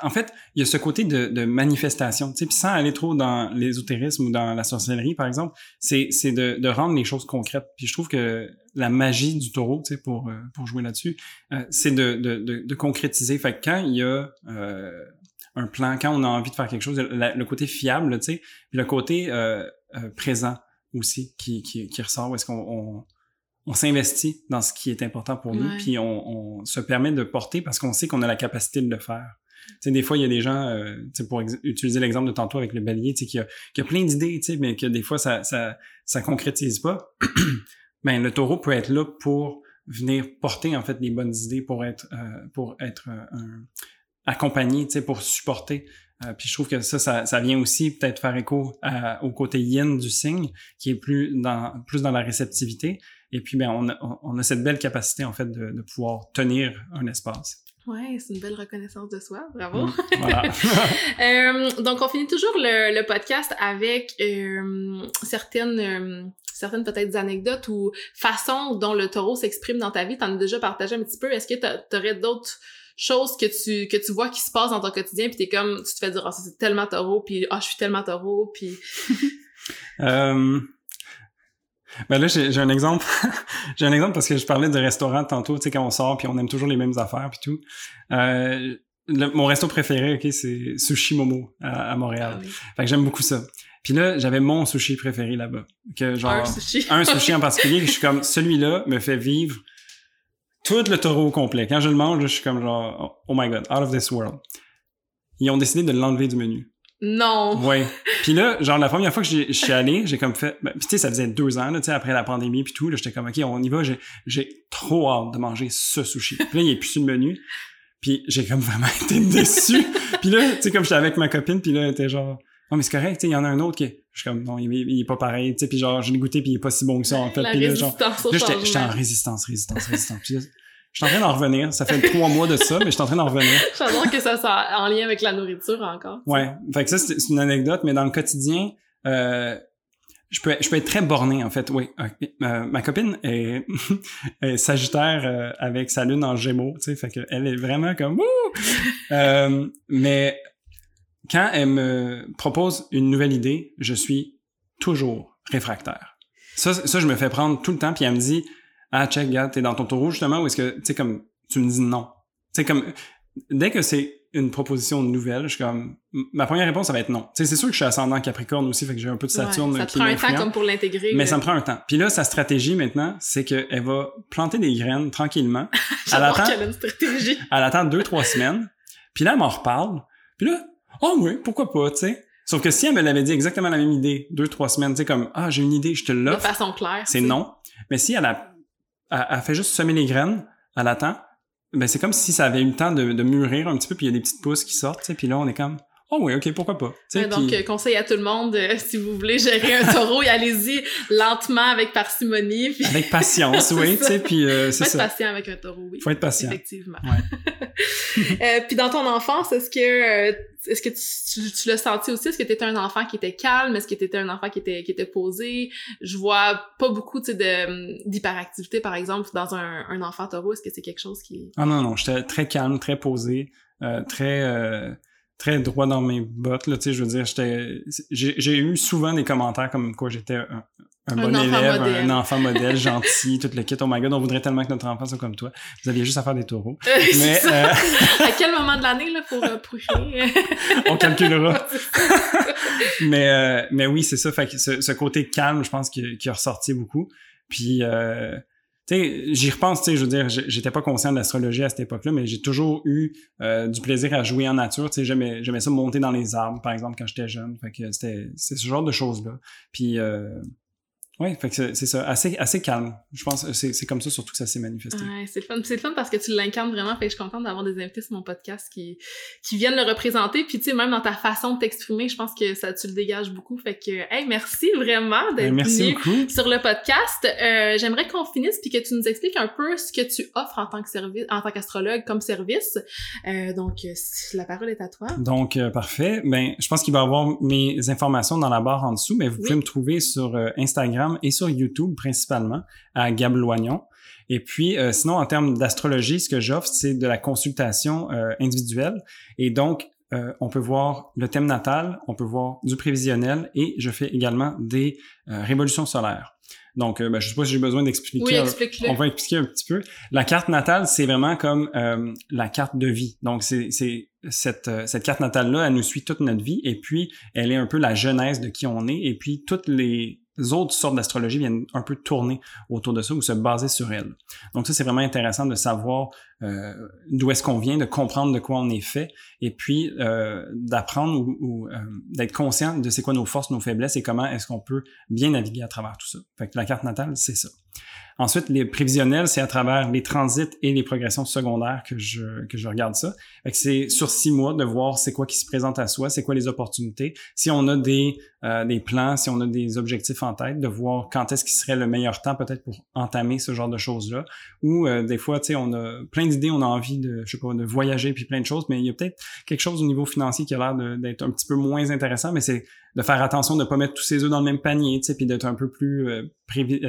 [SPEAKER 2] en fait, il y a ce côté de, de manifestation, tu sais, sans aller trop dans l'ésotérisme ou dans la sorcellerie, par exemple, c'est, de, de rendre les choses concrètes. Puis je trouve que la magie du taureau, tu sais, pour, euh, pour jouer là-dessus, euh, c'est de, de, concrétiser. Fait que quand il y a un plan, quand on a envie de faire quelque chose, le, côté fiable, tu sais, puis le côté présent aussi qui, qui, qui ressort, où est-ce qu'on on s'investit dans ce qui est important pour nous, puis on, se permet de porter parce qu'on sait qu'on a la capacité de le faire. Tu sais, des fois, il y a des gens, euh, pour utiliser l'exemple de tantôt avec le bélier, tu sais, qui a, qui a plein d'idées, tu sais, mais que des fois, ça, ça, ça concrétise pas. [CLEARS THROAT] ben, le taureau peut être là pour venir porter, en fait, les bonnes idées, pour être, euh, pour être euh, accompagné, tu sais, pour supporter. Euh, puis je trouve que ça, ça, ça vient aussi peut-être faire écho au côté yin du signe, qui est plus dans, plus dans la réceptivité. Et puis, ben, on a, on a cette belle capacité, en fait, de, de pouvoir tenir un espace.
[SPEAKER 1] Ouais, c'est une belle reconnaissance de soi, bravo. Mm, voilà. [LAUGHS] euh, donc, on finit toujours le, le podcast avec euh, certaines, euh, certaines peut-être anecdotes ou façons dont le taureau s'exprime dans ta vie. T'en as déjà partagé un petit peu. Est-ce que t'aurais d'autres choses que tu que tu vois qui se passent dans ton quotidien puis t'es comme tu te fais dire ah c'est tellement taureau puis ah je suis tellement taureau puis [LAUGHS]
[SPEAKER 2] ben là, j'ai un exemple. [LAUGHS] j'ai un exemple parce que je parlais de restaurant tantôt, tu sais, quand on sort, puis on aime toujours les mêmes affaires, puis tout. Euh, mon resto préféré, ok, c'est Sushi Momo à, Montréal. Ah fait que j'aime beaucoup ça. Puis là, j'avais mon sushi préféré là-bas. Que genre un sushi. [LAUGHS] un sushi en particulier, je suis comme celui-là me fait vivre tout le taureau au complet. Quand je le mange, je suis comme genre oh my god, out of this world. Ils ont décidé de l'enlever du menu.
[SPEAKER 1] Non.
[SPEAKER 2] Ouais. [LAUGHS] Puis là, genre la première fois que je suis allé, j'ai comme fait, ben, tu sais, ça faisait deux ans, tu sais, après la pandémie puis tout, là, j'étais comme, ok, on y va, j'ai trop hâte de manger ce sushi. Puis là, il est plus sur le menu. Puis j'ai comme vraiment [LAUGHS] été déçu. puis là, tu sais, comme j'étais avec ma copine, puis là, elle était genre, non, mais c'est correct, tu sais, il y en a un autre qui est, je suis comme, non, il, est pas pareil, tu sais, puis genre, je l'ai goûté, puis il est pas si bon que ça, en fait. puis là, genre, là, j'étais en résistance, résistance, résistance. Je suis en train d'en revenir. Ça fait trois mois de ça, mais je suis en train d'en revenir. [LAUGHS]
[SPEAKER 1] J'adore que ça soit en lien avec la nourriture encore.
[SPEAKER 2] Ouais. Fait que ça, c'est une anecdote, mais dans le quotidien, euh, je peux, je peux être très borné, en fait. Oui. Euh, ma copine est, [LAUGHS] est sagittaire euh, avec sa lune en gémeaux, tu sais. Fait qu'elle est vraiment comme, euh, mais quand elle me propose une nouvelle idée, je suis toujours réfractaire. Ça, ça, je me fais prendre tout le temps, puis elle me dit, ah check gars t'es dans ton taureau justement ou est-ce que tu sais comme tu me dis non? Tu sais comme dès que c'est une proposition nouvelle je suis comme ma première réponse ça va être non. Tu sais c'est sûr que je suis ascendant Capricorne aussi fait que j'ai un peu de Saturne
[SPEAKER 1] ça prend un temps comme pour l'intégrer
[SPEAKER 2] mais ça me prend un temps. Puis là sa stratégie maintenant c'est qu'elle va planter des graines tranquillement. [LAUGHS]
[SPEAKER 1] Elle attend qu'elle a une stratégie. [LAUGHS]
[SPEAKER 2] elle attend deux trois semaines. Puis là elle m'en reparle. Puis là oh oui pourquoi pas tu sais Sauf que si elle me l'avait dit exactement la même idée, deux, trois semaines, tu sais, comme, ah, j'ai une idée, je te l'offre.
[SPEAKER 1] De façon claire.
[SPEAKER 2] C'est non. Mais si elle a elle, fait juste semer les graines, elle attend. Ben, c'est comme si ça avait eu le temps de, mûrir un petit peu, puis il y a des petites pousses qui sortent, puis là, on est comme, oh oui, ok, pourquoi pas.
[SPEAKER 1] donc, euh, conseil à tout le monde, euh, si vous voulez gérer un taureau, [LAUGHS] allez-y lentement, avec parcimonie.
[SPEAKER 2] Avec patience, [LAUGHS] oui, tu sais, puis euh, c'est ça.
[SPEAKER 1] Faut être patient avec un taureau, oui.
[SPEAKER 2] Faut être patient.
[SPEAKER 1] Effectivement. Ouais. [LAUGHS] puis dans ton enfance, est-ce que est-ce que tu, tu, l'as senti aussi? Est-ce que tu étais un enfant qui était calme? Est-ce que tu étais un enfant qui était, qui était posé? Je vois pas beaucoup d'hyperactivité, par exemple, dans un, un enfant taureau. Est-ce que c'est quelque chose qui...
[SPEAKER 2] Ah non, non, j'étais très calme, très posé, euh, très... Euh, très droit dans mes bottes là tu sais je veux dire j'étais j'ai eu souvent des commentaires comme quoi j'étais un, un, bon élève, un enfant modèle, [LAUGHS] gentil, tout le kit. Oh my god, on voudrait tellement que notre enfant soit comme toi. Vous aviez juste à faire des taureaux.
[SPEAKER 1] mais euh... [LAUGHS] à quel moment de l'année là pour euh, [LAUGHS]
[SPEAKER 2] On calculera. mais euh, mais oui, c'est ça. Fait que ce, côté calme, je pense qui, qui a ressorti beaucoup. Puis euh, sais, j'y repense, tu sais, je veux dire, j'étais pas conscient de l'astrologie à cette époque-là, mais j'ai toujours eu euh, du plaisir à jouer en nature, tu sais, j'aimais, j'aimais ça monter dans les arbres, par exemple, quand j'étais jeune, fait que c'était, c'est ce genre de choses-là. Puis, euh, Oui, fait que c'est ça, assez, assez calme. Je pense que c'est comme ça surtout que ça s'est manifesté.
[SPEAKER 1] Ouais, c'est le fun. C'est le fun parce que tu l'incarnes vraiment. Fait que je suis contente d'avoir des invités sur mon podcast qui, qui viennent le représenter. Puis, tu sais, même dans ta façon de t'exprimer, je pense que ça, tu le dégages beaucoup. Fait que, hey, merci vraiment d'être
[SPEAKER 2] Ben,
[SPEAKER 1] venu
[SPEAKER 2] beaucoup.
[SPEAKER 1] sur le podcast. Euh, J'aimerais qu'on finisse puis que tu nous expliques un peu ce que tu offres en tant que service, en tant qu'astrologue comme service. Euh, donc, euh, la parole est à toi.
[SPEAKER 2] Donc, euh, parfait. Ben, je pense qu'il va y avoir mes informations dans la barre en dessous, mais vous
[SPEAKER 1] Oui.
[SPEAKER 2] pouvez me trouver sur euh, Instagram et sur YouTube principalement à Gab Loignon. Et puis, euh, sinon, en termes d'astrologie, ce que j'offre, c'est de la consultation euh, individuelle. Et donc, euh, on peut voir le thème natal, on peut voir du prévisionnel et je fais également des révolutions solaires. Donc, euh, ben, je sais pas si j'ai besoin d'expliquer.
[SPEAKER 1] Oui, explique-le.
[SPEAKER 2] on va expliquer un petit peu. La carte natale, c'est vraiment comme euh, la carte de vie. Donc, c'est cette, euh, cette carte natale-là, elle nous suit toute notre vie et puis elle est un peu la genèse de qui on est et puis toutes les autres sortes d'astrologie viennent un peu tourner autour de ça ou se baser sur elle. Donc ça, c'est vraiment intéressant de savoir euh, d'où est-ce qu'on vient, de comprendre de quoi on est fait et puis euh, d'apprendre ou, ou, euh, d'être conscient de c'est quoi nos forces, nos faiblesses et comment est-ce qu'on peut bien naviguer à travers tout ça. Fait que la carte natale, c'est ça. Ensuite, les prévisionnels, c'est à travers les transits et les progressions secondaires que je, que je regarde ça. C'est sur six mois de voir c'est quoi qui se présente à soi, c'est quoi les opportunités. Si on a des, euh, des plans, si on a des objectifs en tête, de voir quand est-ce qui serait le meilleur temps peut-être pour entamer ce genre de choses-là. Ou euh, des fois, tu sais, on a plein d'idées, on a envie de, je sais pas, de voyager puis plein de choses, mais il y a peut-être quelque chose au niveau financier qui a l'air d'être un petit peu moins intéressant, mais c'est de faire attention de ne pas mettre tous ses œufs dans le même panier, tu sais, puis d'être un peu plus euh, prévi-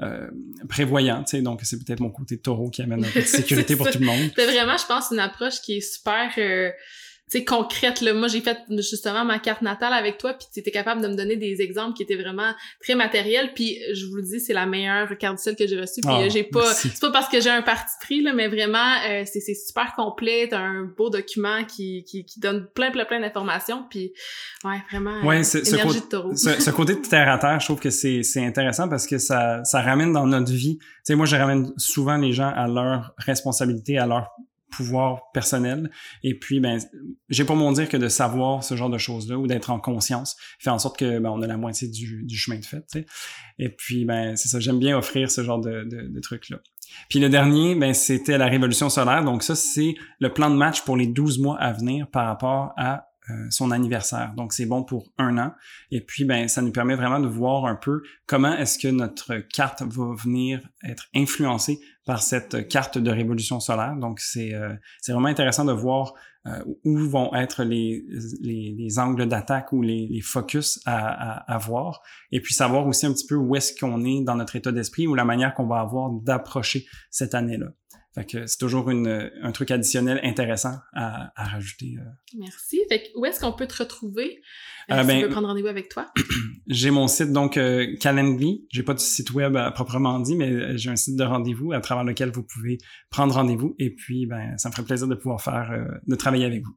[SPEAKER 2] euh, prévoyant, tu sais. Donc, c'est peut-être mon côté taureau qui amène un peu de [LAUGHS] sécurité pour tout le monde.
[SPEAKER 1] C'est vraiment, je pense, une approche qui est super, euh, sais, concrète. Là. Moi, j'ai fait justement ma carte natale avec toi, puis tu étais capable de me donner des exemples qui étaient vraiment très matériels. Puis je vous le dis, c'est la meilleure carte du ciel que j'ai reçue. Puis
[SPEAKER 2] Ah,
[SPEAKER 1] euh, j'ai pas, c'est pas parce que j'ai un parti pris là, mais vraiment, euh, c'est c'est super complet. T'as un beau document qui, qui, qui donne plein, plein, plein d'informations. Puis ouais, vraiment,
[SPEAKER 2] Ouais,
[SPEAKER 1] euh,
[SPEAKER 2] c'est- ce
[SPEAKER 1] énergie
[SPEAKER 2] côté-
[SPEAKER 1] de taureau.
[SPEAKER 2] ce, ce côté de terre à terre, je trouve que c'est c'est intéressant parce que ça ça ramène dans notre vie. Tu sais, moi, je ramène souvent les gens à leur responsabilité, à leur pouvoir personnel. Et puis, ben, j'ai pas mon dire que de savoir ce genre de choses-là ou d'être en conscience fait en sorte que ben, on a la moitié du, du chemin de fait. Et puis, ben, c'est ça. J'aime bien offrir ce genre de, de, de trucs-là. Puis le dernier, ben, c'était la révolution solaire. Donc ça, c'est le plan de match pour les 12 mois à venir par rapport à son anniversaire. Donc c'est bon pour un an. Et puis, ben, ça nous permet vraiment de voir un peu comment est-ce que notre carte va venir être influencée par cette carte de révolution solaire. Donc c'est euh, vraiment intéressant de voir euh, où vont être les, les, les angles d'attaque ou les, les focus à, à, à voir. Et puis savoir aussi un petit peu où est-ce qu'on est dans notre état d'esprit ou la manière qu'on va avoir d'approcher cette année-là. C'est toujours une, un truc additionnel intéressant à, à rajouter. euh.
[SPEAKER 1] Merci. Fait que où est-ce qu'on peut te retrouver euh,
[SPEAKER 2] Euh,
[SPEAKER 1] si
[SPEAKER 2] ben,
[SPEAKER 1] tu veux prendre rendez-vous avec toi? [CLEARS THROAT]
[SPEAKER 2] J'ai mon site donc euh, Calendly. J'ai pas de site web à proprement dit, mais j'ai un site de rendez-vous à travers lequel vous pouvez prendre rendez-vous. Et puis, ben, ça me ferait plaisir de pouvoir faire, euh, de travailler avec vous.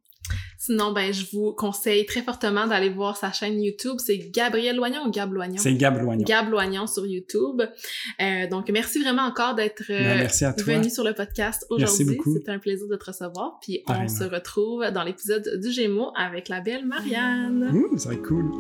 [SPEAKER 1] Sinon, ben, je vous conseille très fortement d'aller voir sa chaîne YouTube. C'est Gabriel Loignon ou Gab Loignon?
[SPEAKER 2] C'est Gab Loignon.
[SPEAKER 1] Gab Loignon sur YouTube. Euh, donc, merci vraiment encore d'être euh,
[SPEAKER 2] Ben,
[SPEAKER 1] venu sur le podcast aujourd'hui. C'était un plaisir de te recevoir. Puis, on se retrouve dans l'épisode du Gémeaux avec la belle Marianne.
[SPEAKER 2] Ouh, ça va être cool.